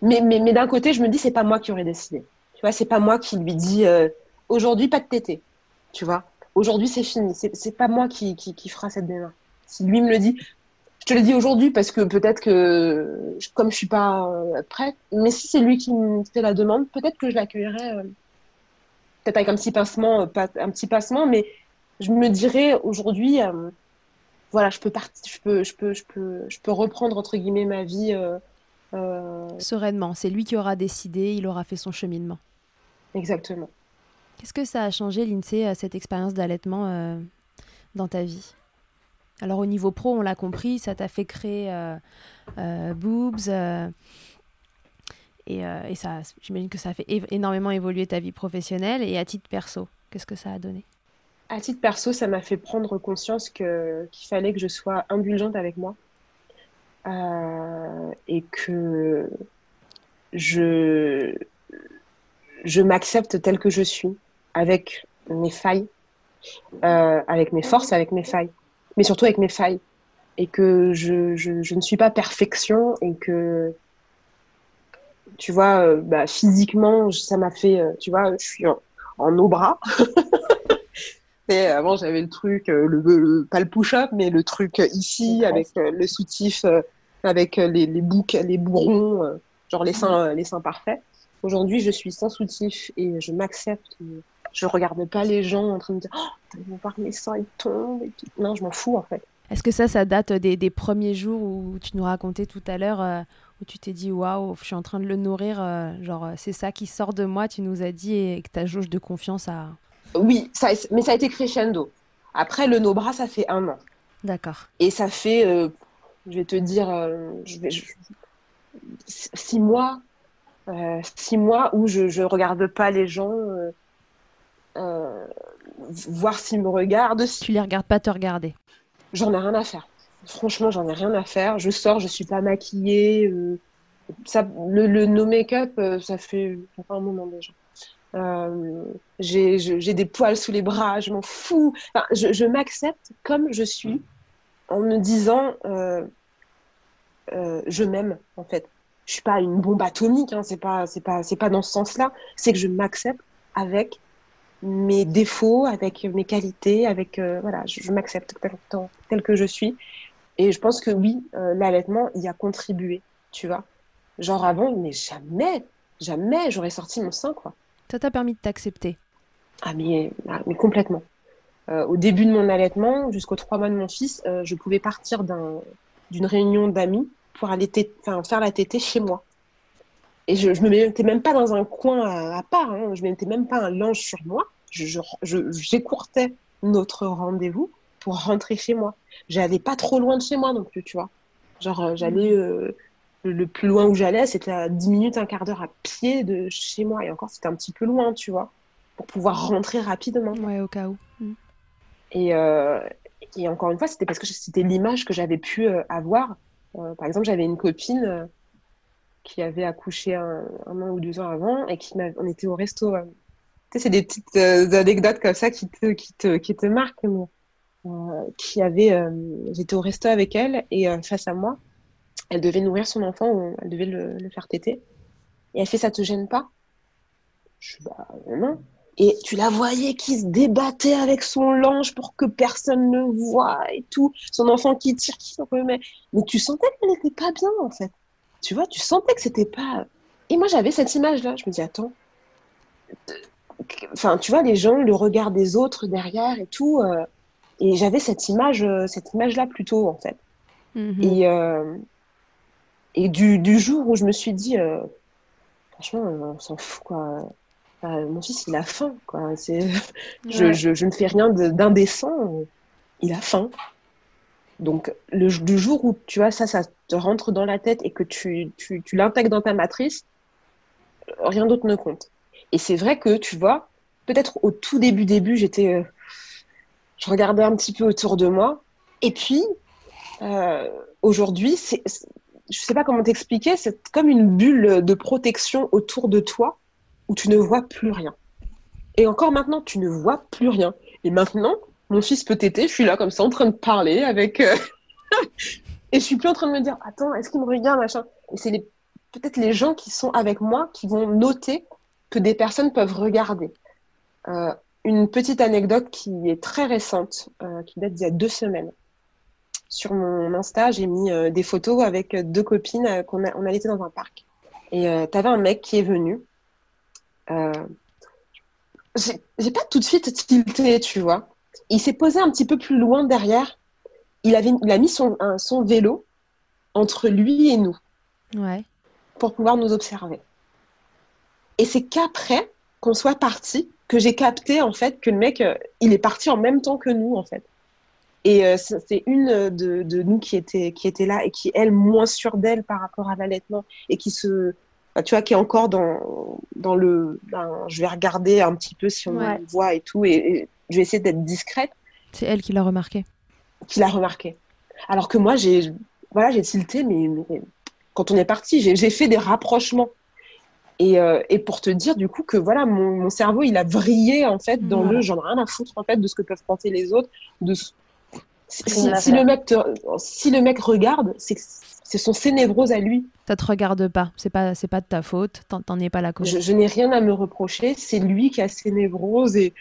Mais, mais, mais d'un côté, je me dis, c'est pas moi qui aurais décidé. Tu vois, c'est pas moi qui lui dis, aujourd'hui, pas de tété. Tu vois, aujourd'hui, c'est fini. C'est pas moi qui, qui, fera cette démarche. Si lui me le dit, je te le dis aujourd'hui parce que peut-être que, comme je suis pas euh, prête, mais si c'est lui qui me fait la demande, peut-être que je l'accueillerai, euh, peut-être avec un petit pincement, euh, un petit passement, mais je me dirais aujourd'hui, voilà, je peux partir, je peux, je peux, je peux, je peux reprendre entre guillemets ma vie.
Sereinement, c'est lui qui aura décidé, il aura fait son cheminement.
Exactement.
Qu'est-ce que ça a changé, l'INSEE, cette expérience d'allaitement dans ta vie? Alors au niveau pro, on l'a compris, ça t'a fait créer euh, euh, Boobs. Euh, et, et, ça, j'imagine que ça a fait énormément évoluer ta vie professionnelle. Et à titre perso, qu'est-ce que ça a donné?
À titre perso, ça m'a fait prendre conscience que, qu'il fallait que je sois indulgente avec moi. Et que je, je m'accepte tel que je suis, avec mes failles, avec mes forces, avec mes failles mais surtout avec mes failles. Et que je, je, je ne suis pas perfection et que, tu vois, euh, bah, physiquement, ça m'a fait, euh, tu vois, je suis en, en au bras. [laughs] avant, j'avais le truc, euh, le, pas le push-up, mais le truc ici, avec le soutif, avec les, les boucs, les bourrons, genre les seins, les seins parfaits. Aujourd'hui, je suis sans soutif et je m'accepte je regarde pas les gens en train de dire oh, ils vont voir mes seins, ils tombent. Et Non, je m'en fous en fait.
Est-ce que ça, ça date des, des, premiers jours où tu nous racontais tout à l'heure, euh, où tu t'es dit waouh, je suis en train de le nourrir, euh, genre euh, c'est ça qui sort de moi, tu nous as dit, et que ta jauge de confiance a.
Oui, ça, mais ça a été crescendo. Après, le no-bras, ça fait un an.
D'accord.
Et ça fait, je vais te dire, je vais, six mois, six mois où je ne regarde pas les gens euh, voir s'ils me regardent. Si...
Tu les regardes pas te regarder
J'en ai rien à faire. Franchement, j'en ai rien à faire. Je sors, je suis pas maquillée. Euh, ça, le, le no make-up, euh, ça fait, un moment déjà. J'ai des poils sous les bras, je m'en fous. Enfin, je, je m'accepte comme je suis en me disant je m'aime en fait. Je suis pas une bombe atomique, hein, c'est pas c'est pas c'est pas dans ce sens-là. C'est que je m'accepte avec mes défauts, avec mes qualités, avec euh, voilà, je, m'accepte tel, tel, que je suis. Et je pense que oui, euh, l'allaitement y a contribué, tu vois. Genre avant, mais jamais, jamais j'aurais sorti mon sein, quoi.
Ça t'a permis de t'accepter
ah mais, ah, mais complètement. Euh, au début de mon allaitement, jusqu'aux trois mois de mon fils, je pouvais partir d'une réunion d'amis pour aller faire la tétée chez moi. Et je, je me mettais même pas dans un coin à, part, hein. je mettais même pas un linge sur moi. J'écourtais je, notre rendez-vous pour rentrer chez moi. J'allais pas trop loin de chez moi non plus, tu vois. Genre, euh, j'allais. Mm. Euh, le plus loin où j'allais, c'était à 10 minutes, un quart d'heure à pied de chez moi. Et encore, c'était un petit peu loin, tu vois, pour pouvoir rentrer rapidement.
Ouais, au cas où. Mm.
Et, euh, et, encore une fois, c'était parce que c'était l'image que j'avais pu avoir. par exemple, j'avais une copine qui avait accouché un, an ou deux ans avant et qui on était au resto. Euh, tu sais, c'est des petites euh, anecdotes comme ça qui te, qui te, qui te marquent. Euh, qui avait, j'étais au resto avec elle et face à moi, elle devait nourrir son enfant, elle devait le, le, faire téter. Et elle fait, ça te gêne pas? Je suis bah non. Et tu la voyais qui se débattait avec son linge pour que personne ne voit et tout. Son enfant qui tire, qui se remet. Mais tu sentais qu'elle n'était pas bien en fait tu vois, tu sentais que c'était pas. Et moi, j'avais cette image-là. Je me dis, attends. Enfin, tu vois, les gens, le regard des autres derrière et tout. Euh, et j'avais cette image, euh, cette image-là plutôt, en fait. Mm-hmm. Et, euh, et du, du, jour où je me suis dit, franchement, on s'en fout, quoi. mon fils, il a faim, quoi. C'est, [laughs] je, je, je, ne fais rien d'indécent. Il a faim. Donc, le, jour où tu vois ça, ça te rentre dans la tête et que tu, tu, tu l'intègres dans ta matrice, rien d'autre ne compte. Et c'est vrai que, tu vois, peut-être au tout début, début, j'étais. Euh, je regardais un petit peu autour de moi. Et puis, euh, aujourd'hui, c'est, je sais pas comment t'expliquer, c'est comme une bulle de protection autour de toi où tu ne vois plus rien. Et encore maintenant, tu ne vois plus rien. Et maintenant, mon fils peut téter, je suis là comme ça en train de parler avec. Euh, [laughs] et je suis plus en train de me dire, attends, est-ce qu'il me regarde, machin. Et c'est peut-être les gens qui sont avec moi qui vont noter que des personnes peuvent regarder. Euh, une petite anecdote qui est très récente, euh, qui date d'il y a deux semaines. Sur mon Insta, j'ai mis des photos avec deux copines qu'on a, on allait dans un parc. Et tu avais un mec qui est venu. j'ai pas tout de suite tilté, tu vois. Il s'est posé un petit peu plus loin derrière. Il, avait, il a mis son, son vélo entre lui et nous
ouais.
pour pouvoir nous observer. Et c'est qu'après qu'on soit parti que j'ai capté en fait que le mec, euh, il est parti en même temps que nous en fait. Et euh, c'est une de, de, nous qui était, qui était là et qui, elle, moins sûre d'elle par rapport à l'allaitement et qui se, bah, tu vois, qui est encore dans, dans le, ben, je vais regarder un petit peu si on voit et tout. et je vais essayer d'être discrète.
C'est elle qui l'a remarqué.
Qui l'a remarqué. Alors que moi, j'ai voilà, j'ai tilté, mais, quand on est parti, j'ai fait des rapprochements. Et, euh, et, pour te dire du coup que voilà, mon, mon, cerveau, il a vrillé en fait dans le j'en ai rien à foutre en fait de ce que peuvent penser les autres. De si, si, le mec si le mec regarde, c'est ce sont ses névroses à lui.
Ça te regarde pas, c'est pas c'est pas de ta faute, t'en es pas la cause.
Je, je n'ai rien à me reprocher, c'est lui qui a ses névroses et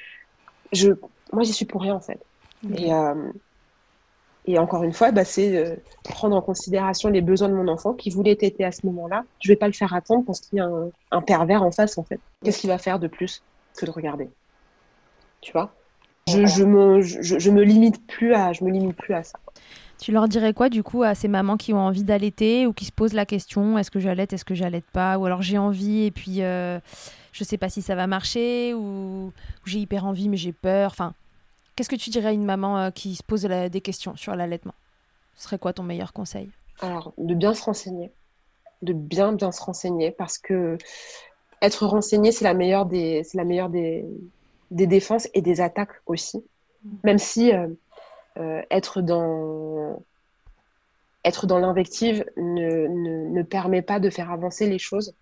je, moi, j'y suis pour rien en fait. Et, euh, et encore une fois, bah, c'est euh, prendre en considération les besoins de mon enfant qui voulait téter à ce moment-là. Je vais pas le faire attendre parce qu'il y a un, pervers en face en fait. Qu'est-ce qu'il va faire de plus que de regarder? Tu vois? Je, je, me, je, je, me limite plus à, je me limite plus à ça.
Tu leur dirais quoi du coup à ces mamans qui ont envie d'allaiter ou qui se posent la question est-ce que j'allaite, est-ce que j'allaite pas? Ou alors j'ai envie et puis euh, je sais pas si ça va marcher ou, j'ai hyper envie mais j'ai peur. Enfin, qu'est-ce que tu dirais à une maman euh, qui se pose des questions sur l'allaitement? Ce serait quoi ton meilleur conseil?
Alors, de bien se renseigner. De bien, bien se renseigner parce que être renseigné, c'est la meilleure des, c'est la meilleure des, des défenses et des attaques aussi. Même si euh, euh, être dans être dans l'invective ne, ne, ne, permet pas de faire avancer les choses,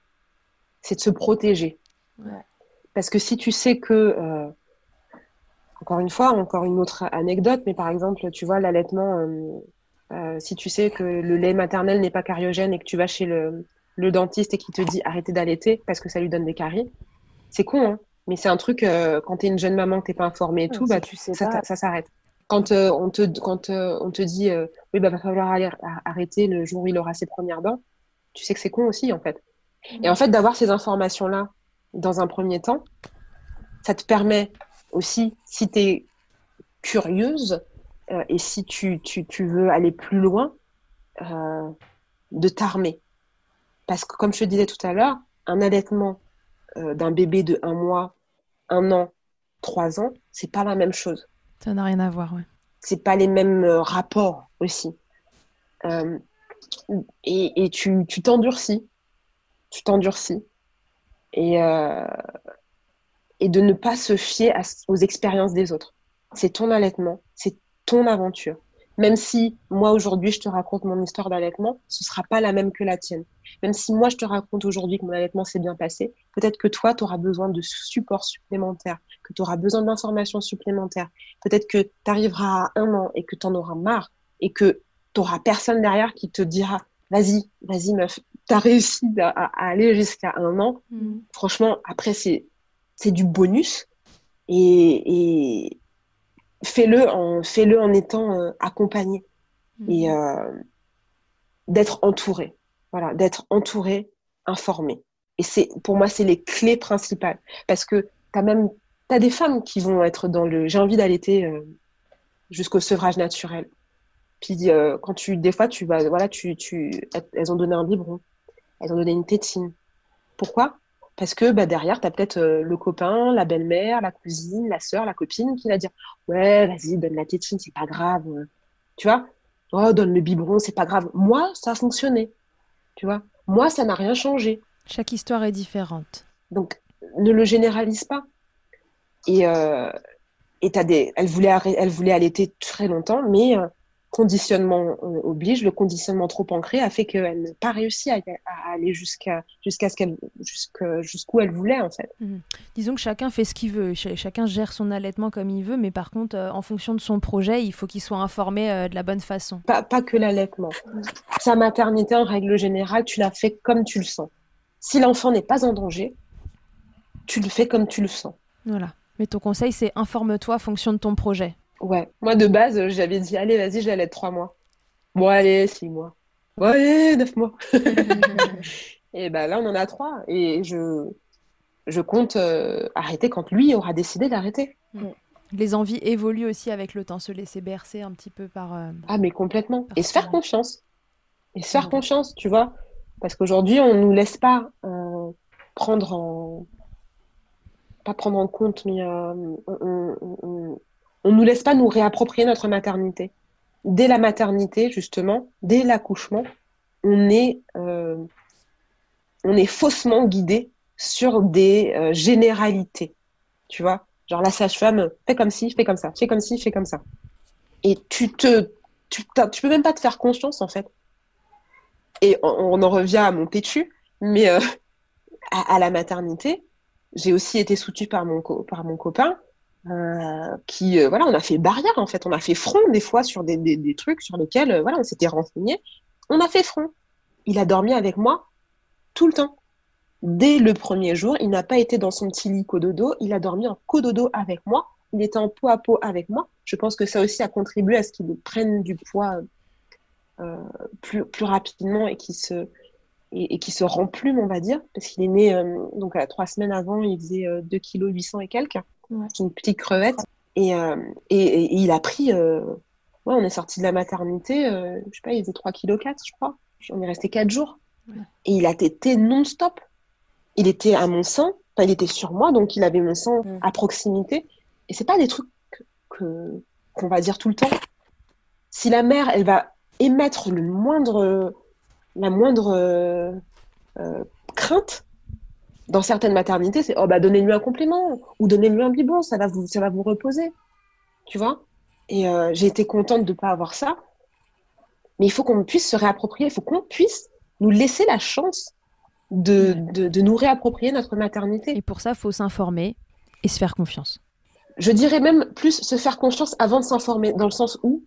c'est de se protéger. Parce que si tu sais que, euh, encore une fois, encore une autre anecdote, mais par exemple, tu vois, l'allaitement, euh, euh, si tu sais que le lait maternel n'est pas cariogène et que tu vas chez le, le dentiste et qu'il te dit arrêtez d'allaiter parce que ça lui donne des caries, c'est con, hein mais c'est un truc, quand tu es une jeune maman, que tu pas informée et tout, bah, tu sais ça, ça s'arrête. Quand, on te, quand on te dit oui, bah, va falloir arrêter le jour où il aura ses premières dents, tu sais que c'est con aussi, en fait. Et en fait, d'avoir ces informations-là dans un premier temps, ça te permet aussi, si tu es curieuse euh, et si tu, tu, tu, veux aller plus loin, euh, de t'armer. Parce que comme je te disais tout à l'heure, un allaitement euh, d'un bébé de un mois, un an, trois ans, c'est pas la même chose.
Ça n'a rien à voir, ouais.
C'est pas les mêmes rapports aussi. et, et tu t'endurcis tu t'endurcis. Et, euh, et de ne pas se fier aux expériences des autres. C'est ton allaitement, c'est ton aventure. Même si moi aujourd'hui je te raconte mon histoire d'allaitement, ce sera pas la même que la tienne. Même si moi je te raconte aujourd'hui que mon allaitement s'est bien passé, peut-être que toi tu auras besoin de support supplémentaire, que tu auras besoin d'informations supplémentaires. Peut-être que tu arriveras à un an et que tu en auras marre et que tu auras personne derrière qui te dira vas-y, vas-y meuf, tu as réussi à, aller jusqu'à un an. Mm. Franchement, après, c'est, c'est du bonus. Et, fais-le en, fais-le en étant euh, accompagné. Mm. Et euh, d'être entouré. Voilà, d'être entouré, informé. Et c'est, pour moi, c'est les clés principales. Parce que tu as même as des femmes qui vont être dans le j'ai envie d'allaiter euh, jusqu'au sevrage naturel. Puis euh, quand tu, des fois, tu vas, voilà, tu, tu, elles ont donné un biberon, elles ont donné une tétine. Pourquoi? Parce que bah, derrière, tu as peut-être euh, le copain, la belle-mère, la cousine, la sœur, la copine qui va dire Ouais, vas-y, donne la tétine, c'est pas grave. Tu vois Oh, donne le biberon, c'est pas grave. Moi, ça a fonctionné. Tu vois? Moi, ça n'a rien changé.
Chaque histoire est différente.
Donc, ne le généralise pas. Et, euh, et as des, elle voulait, elle voulait allaiter très longtemps, mais conditionnement euh, oblige, le conditionnement trop ancré a fait qu'elle n'a pas réussi à, aller jusqu'à jusqu'à ce qu'elle jusqu'où elle voulait en fait.
Mmh. Disons que chacun fait ce qu'il veut, chacun gère son allaitement comme il veut, mais par contre, euh, en fonction de son projet, il faut qu'il soit informé euh, de la bonne façon.
Pas, pas que l'allaitement. Sa maternité, en règle générale, tu la fais comme tu le sens. Si l'enfant n'est pas en danger, tu le fais comme tu le sens.
Voilà. Mais ton conseil, c'est informe-toi en fonction de ton projet.
Ouais, moi de base, j'avais dit, allez, vas-y, j'allais être trois mois. Bon, allez, six mois. Bon, allez, neuf mois. [laughs] et ben là, on en a trois. Et je, je compte euh, arrêter quand lui aura décidé d'arrêter. Mm.
Les envies évoluent aussi avec le temps, se laisser bercer un petit peu par. Euh,
ah, mais complètement. Et se faire confiance. Et se faire confiance, tu vois. Parce qu'aujourd'hui, on ne nous laisse pas euh, prendre en. Pas prendre en compte, mais on nous laisse pas nous réapproprier notre maternité. Dès la maternité, justement, dès l'accouchement, on est, euh, on est faussement guidé sur des euh, généralités. Tu vois, genre la sage-femme, fais comme ci, fais comme ça, fais comme ci, fais comme ça. Et tu te, tu, tu peux même pas te faire confiance en fait. Et on, en revient à mon pétu, mais euh, à, la maternité, j'ai aussi été soutenue par mon, par mon copain euh, qui, euh, voilà, on a fait barrière en fait, on a fait front des fois sur des, des, trucs sur lesquels, euh, voilà, on s'était renseigné. On a fait front. Il a dormi avec moi tout le temps. Dès le premier jour, il n'a pas été dans son petit lit cododo, il a dormi en cododo avec moi. Il était en peau à peau avec moi. Je pense que ça aussi a contribué à ce qu'il prenne du poids plus, plus rapidement et qu'il se, et, qui se remplume, on va dire, parce qu'il est né donc à trois semaines avant, il faisait 2 kg 800 et quelques une petite crevette. Et, euh, et, il a pris. Euh, ouais, on est sorti de la maternité, euh, je sais pas, il faisait 3 kg 4, je crois. On est resté 4 jours. Et il a été non-stop. Il était à mon sein, enfin, il était sur moi, donc il avait mon sang à proximité. Et c'est pas des trucs que qu'on va dire tout le temps. Si la mère, elle va émettre le moindre, la moindre crainte, dans certaines maternités, c'est oh bah donnez-lui un complément ou donnez-lui un biberon, ça va vous ça va vous reposer, tu vois? Et euh, j'ai été contente de pas avoir ça, mais il faut qu'on puisse se réapproprier, il faut qu'on puisse nous laisser la chance de, de, de, nous réapproprier notre maternité.
Et pour ça, il faut s'informer et se faire confiance.
Je dirais même plus se faire confiance avant de s'informer, dans le sens où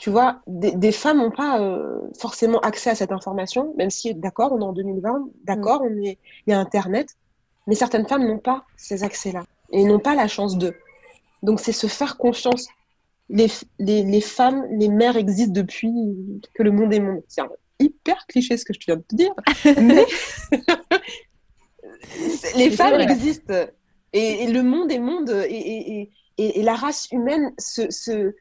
tu vois, des, femmes n'ont pas euh, forcément accès à cette information, même si, d'accord, on est en 2020, d'accord, mm. il y a Internet, mais certaines femmes n'ont pas ces accès-là et n'ont pas la chance d'eux. Donc, c'est se faire confiance. Les, les, femmes, les mères existent depuis que le monde est monde. C'est hyper cliché ce que je viens de te dire, [laughs] mais les femmes existent et, le monde est monde et, et la race humaine se, se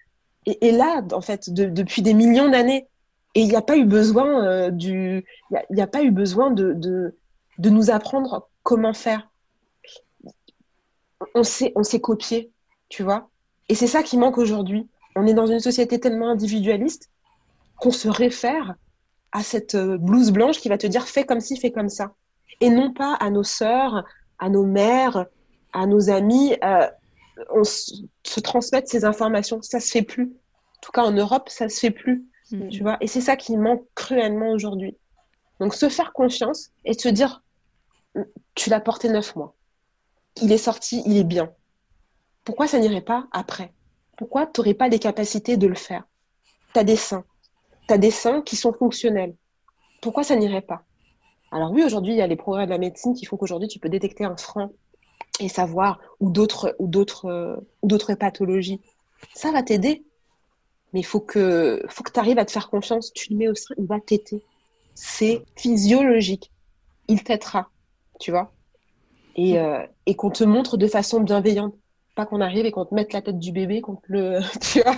est, là, en fait, depuis des millions d'années. Et il n'y a pas eu besoin euh, du, a, pas eu besoin de, nous apprendre comment faire. On s'est, on s'est copié, tu vois. Et c'est ça qui manque aujourd'hui. On est dans une société tellement individualiste qu'on se réfère à cette euh, blouse blanche qui va te dire fais comme ci, fais comme ça. Et non pas à nos sœurs, à nos mères, à nos amis. Euh, on se, transmettre ces informations. Ça se fait plus. En tout cas, en Europe, ça se fait plus. Mm. Tu vois Et c'est ça qui manque cruellement aujourd'hui. Donc, se faire confiance et se dire, tu l'as porté neuf mois. Il est sorti, il est bien. Pourquoi ça n'irait pas après? Pourquoi tu n'aurais pas les capacités de le faire? Tu as des seins. Tu as des seins qui sont fonctionnels. Pourquoi ça n'irait pas? Alors oui, aujourd'hui, il y a les progrès de la médecine qui font qu'aujourd'hui, tu peux détecter un frein et savoir ou d'autres ou d'autres euh, d'autres pathologies, ça va t'aider. Mais il faut que faut que tu arrives à te faire confiance. Tu le mets au sein, il va t'aider. C'est physiologique. Il t'aidera, tu vois. Et, euh, et qu'on te montre de façon bienveillante. Pas qu'on arrive et qu'on te mette la tête du bébé, qu'on te le, [laughs] tu vois,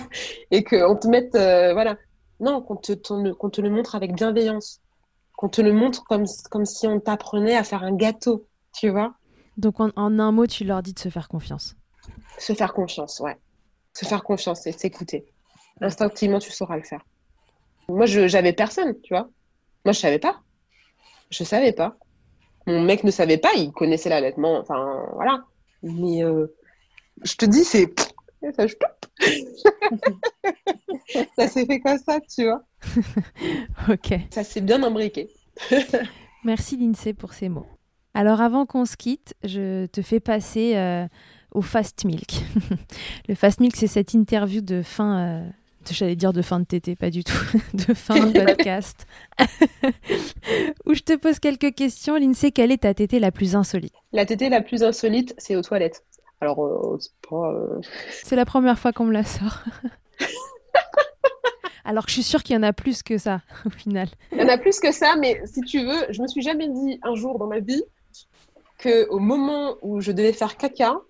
et qu'on te mette, euh, voilà. Non, qu'on te, qu'on te le montre avec bienveillance. Qu'on te le montre comme, comme si on t'apprenait à faire un gâteau, tu vois
donc en, un mot, tu leur dis de se faire confiance.
Se faire confiance, ouais. Se faire confiance et s'écouter. Instinctivement, tu sauras le faire. Moi, je j'avais personne, tu vois. Moi, je savais pas. Je savais pas. Mon mec ne savait pas, il connaissait l'allaitement, enfin voilà. Mais euh, je te dis, c'est ça, [laughs] ça s'est fait comme ça, tu vois. [laughs]
ok.
Ça s'est bien imbriqué. [laughs]
Merci Lindsay pour ces mots. Alors avant qu'on se quitte, je te fais passer euh, au Fast Milk. [laughs] le Fast Milk, c'est cette interview de fin, euh, j'allais dire de fin de TT, pas du tout, [laughs] de fin de podcast, [laughs] où je te pose quelques questions. Lindsay, quelle est ta TT la plus insolite?
La TT la plus insolite, c'est aux toilettes. Alors, euh, c'est pas.
C'est la première fois qu'on me la sort. Alors que je suis sûre qu'il y en a plus que ça, au final.
Il y en a plus que ça, mais si tu veux, je me suis jamais dit un jour dans ma vie au moment où je devais faire caca,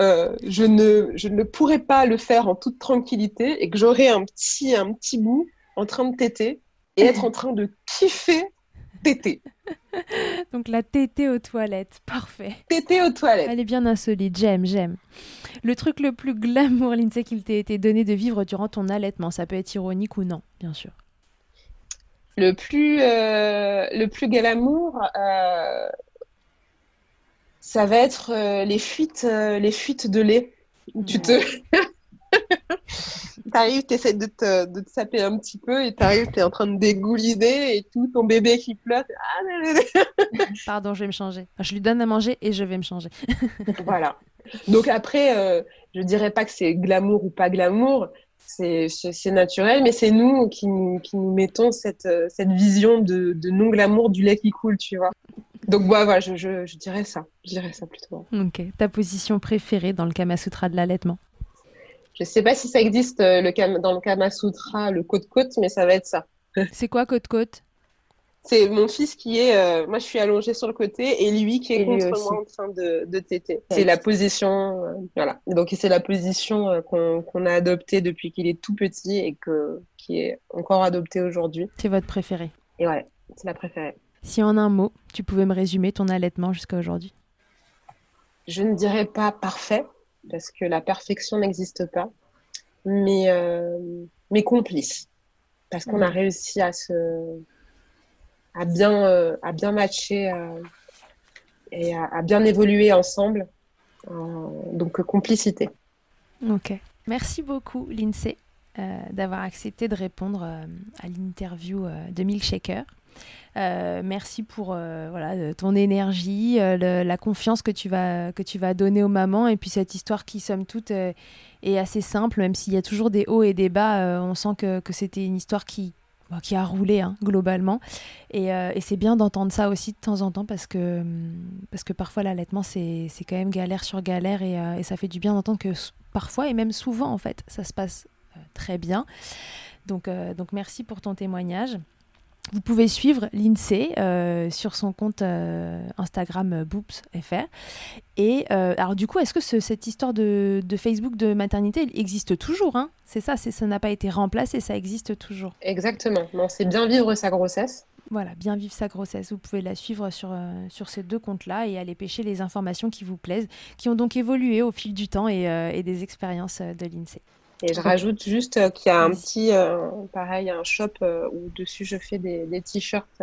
euh, je, ne, je ne pourrais pas le faire en toute tranquillité et que j'aurais un petit, un petit bout en train de téter et être en [laughs] train de kiffer téter.
Donc la tétée aux toilettes, parfait.
Tétée aux toilettes.
Elle est bien insolite, j'aime, j'aime. Le truc le plus glamour, Lindsay, qu'il t'ait été donné de vivre durant ton allaitement, ça peut être ironique ou non, bien sûr.
Le plus, euh, le plus glamour, euh, ça va être euh, les fuites, euh, les fuites de lait. Tu te, [laughs] t'arrives, t'essaies de te, de te saper un petit peu et t'arrives, t'es en train de dégouliner et tout, ton bébé qui pleure. Ah, [laughs]
Pardon, je vais me changer. Je lui donne à manger et je vais me changer. [laughs]
voilà. Donc après, euh, je dirais pas que c'est glamour ou pas glamour, c'est naturel, mais c'est nous qui, qui, nous mettons cette, cette vision de, de non-glamour du lait qui coule, tu vois. Donc bah, voilà, je, je, dirais ça. Je dirais ça plutôt.
Ok. Ta position préférée dans le Kama Sutra de l'allaitement?
Je sais pas si ça existe euh, le, dans le Kama Sutra, le côte-côte, mais ça va être ça. [laughs]
C'est quoi côte-côte
c'est mon fils qui est, euh, moi je suis allongée sur le côté et lui qui est contre moi en train de, de téter. C'est la position, euh, voilà. Donc c'est la position qu'on a adoptée depuis qu'il est tout petit et que, qui est encore adoptée aujourd'hui.
C'est votre préférée
Et ouais, c'est la préférée.
Si en un mot, tu pouvais me résumer ton allaitement jusqu'à aujourd'hui
Je ne dirais pas parfait, parce que la perfection n'existe pas, mais, euh, mais complice. Parce qu'on a réussi à se à bien, euh, à bien matcher euh, et à, bien évoluer ensemble. donc complicité.
Ok. Merci beaucoup, Lindsay, d'avoir accepté de répondre à l'interview de Milkshaker. Euh, merci pour euh, voilà, ton énergie, euh, la confiance que tu, vas, que tu vas donner aux mamans et puis cette histoire qui, somme toute, est assez simple, même s'il y a toujours des hauts et des bas. on sent que, que c'était une histoire qui, qui a roulé hein, globalement. Et, et c'est bien d'entendre ça aussi de temps en temps parce que, parce que parfois l'allaitement, c'est quand même galère sur galère et, et ça fait du bien d'entendre que parfois et même souvent, en fait, ça se passe très bien. Donc, donc merci pour ton témoignage. Vous pouvez suivre l'INSEE euh, sur son compte euh, Instagram euh, boobs.fr. Et alors du coup, est-ce que cette histoire de, Facebook de maternité existe toujours hein? C'est ça, ça n'a pas été remplacé, ça existe toujours.
Exactement. c'est bien vivre sa grossesse.
Voilà, bien vivre sa grossesse. Vous pouvez la suivre sur, sur ces deux comptes-là et aller pêcher les informations qui vous plaisent, qui ont donc évolué au fil du temps et, et des expériences de l'INSEE.
Et je rajoute juste euh, qu'il y a un petit, euh, pareil, un shop euh, où dessus je fais des, des t-shirts.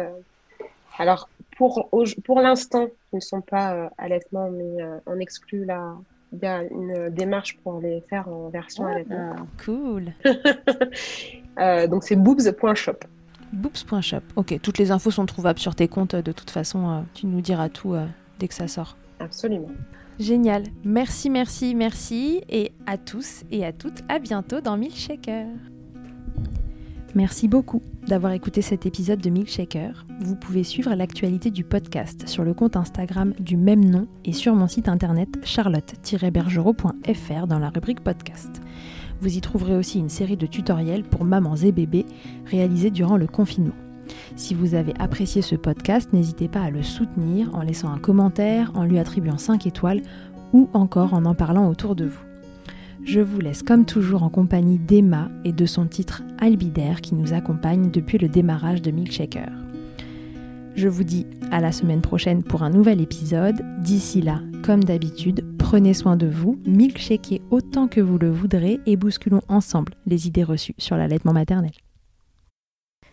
alors, pour, pour l'instant, ils ne sont pas allaitement, mais on exclut là. Il y a une démarche pour les faire en version ah, allaitement.
Cool. [laughs]
donc, c'est boobs.shop.
Boobs.shop. Ok, toutes les infos sont trouvables sur tes comptes. De toute façon, tu nous diras tout dès que ça sort.
Absolument.
Génial. Merci, merci, merci. Et à tous et à toutes, à bientôt dans Milkshaker. Merci beaucoup d'avoir écouté cet épisode de Milkshaker. Vous pouvez suivre l'actualité du podcast sur le compte Instagram du même nom et sur mon site internet charlotte-bergerot.fr dans la rubrique podcast. Vous y trouverez aussi une série de tutoriels pour mamans et bébés réalisés durant le confinement. Si vous avez apprécié ce podcast, n'hésitez pas à le soutenir en laissant un commentaire, en lui attribuant 5 étoiles ou encore en en parlant autour de vous. Je vous laisse comme toujours en compagnie d'Emma et de son titre Albidaire qui nous accompagne depuis le démarrage de Milkshaker. Je vous dis à la semaine prochaine pour un nouvel épisode. D'ici là, comme d'habitude, prenez soin de vous, milkshakez autant que vous le voudrez et bousculons ensemble les idées reçues sur l'allaitement maternel.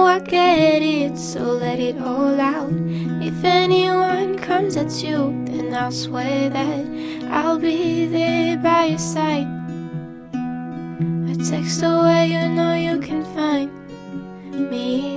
Know I get it, so let it all out. If anyone comes at you, then I'll swear that I'll be there by your side. A text away, you know you can find me.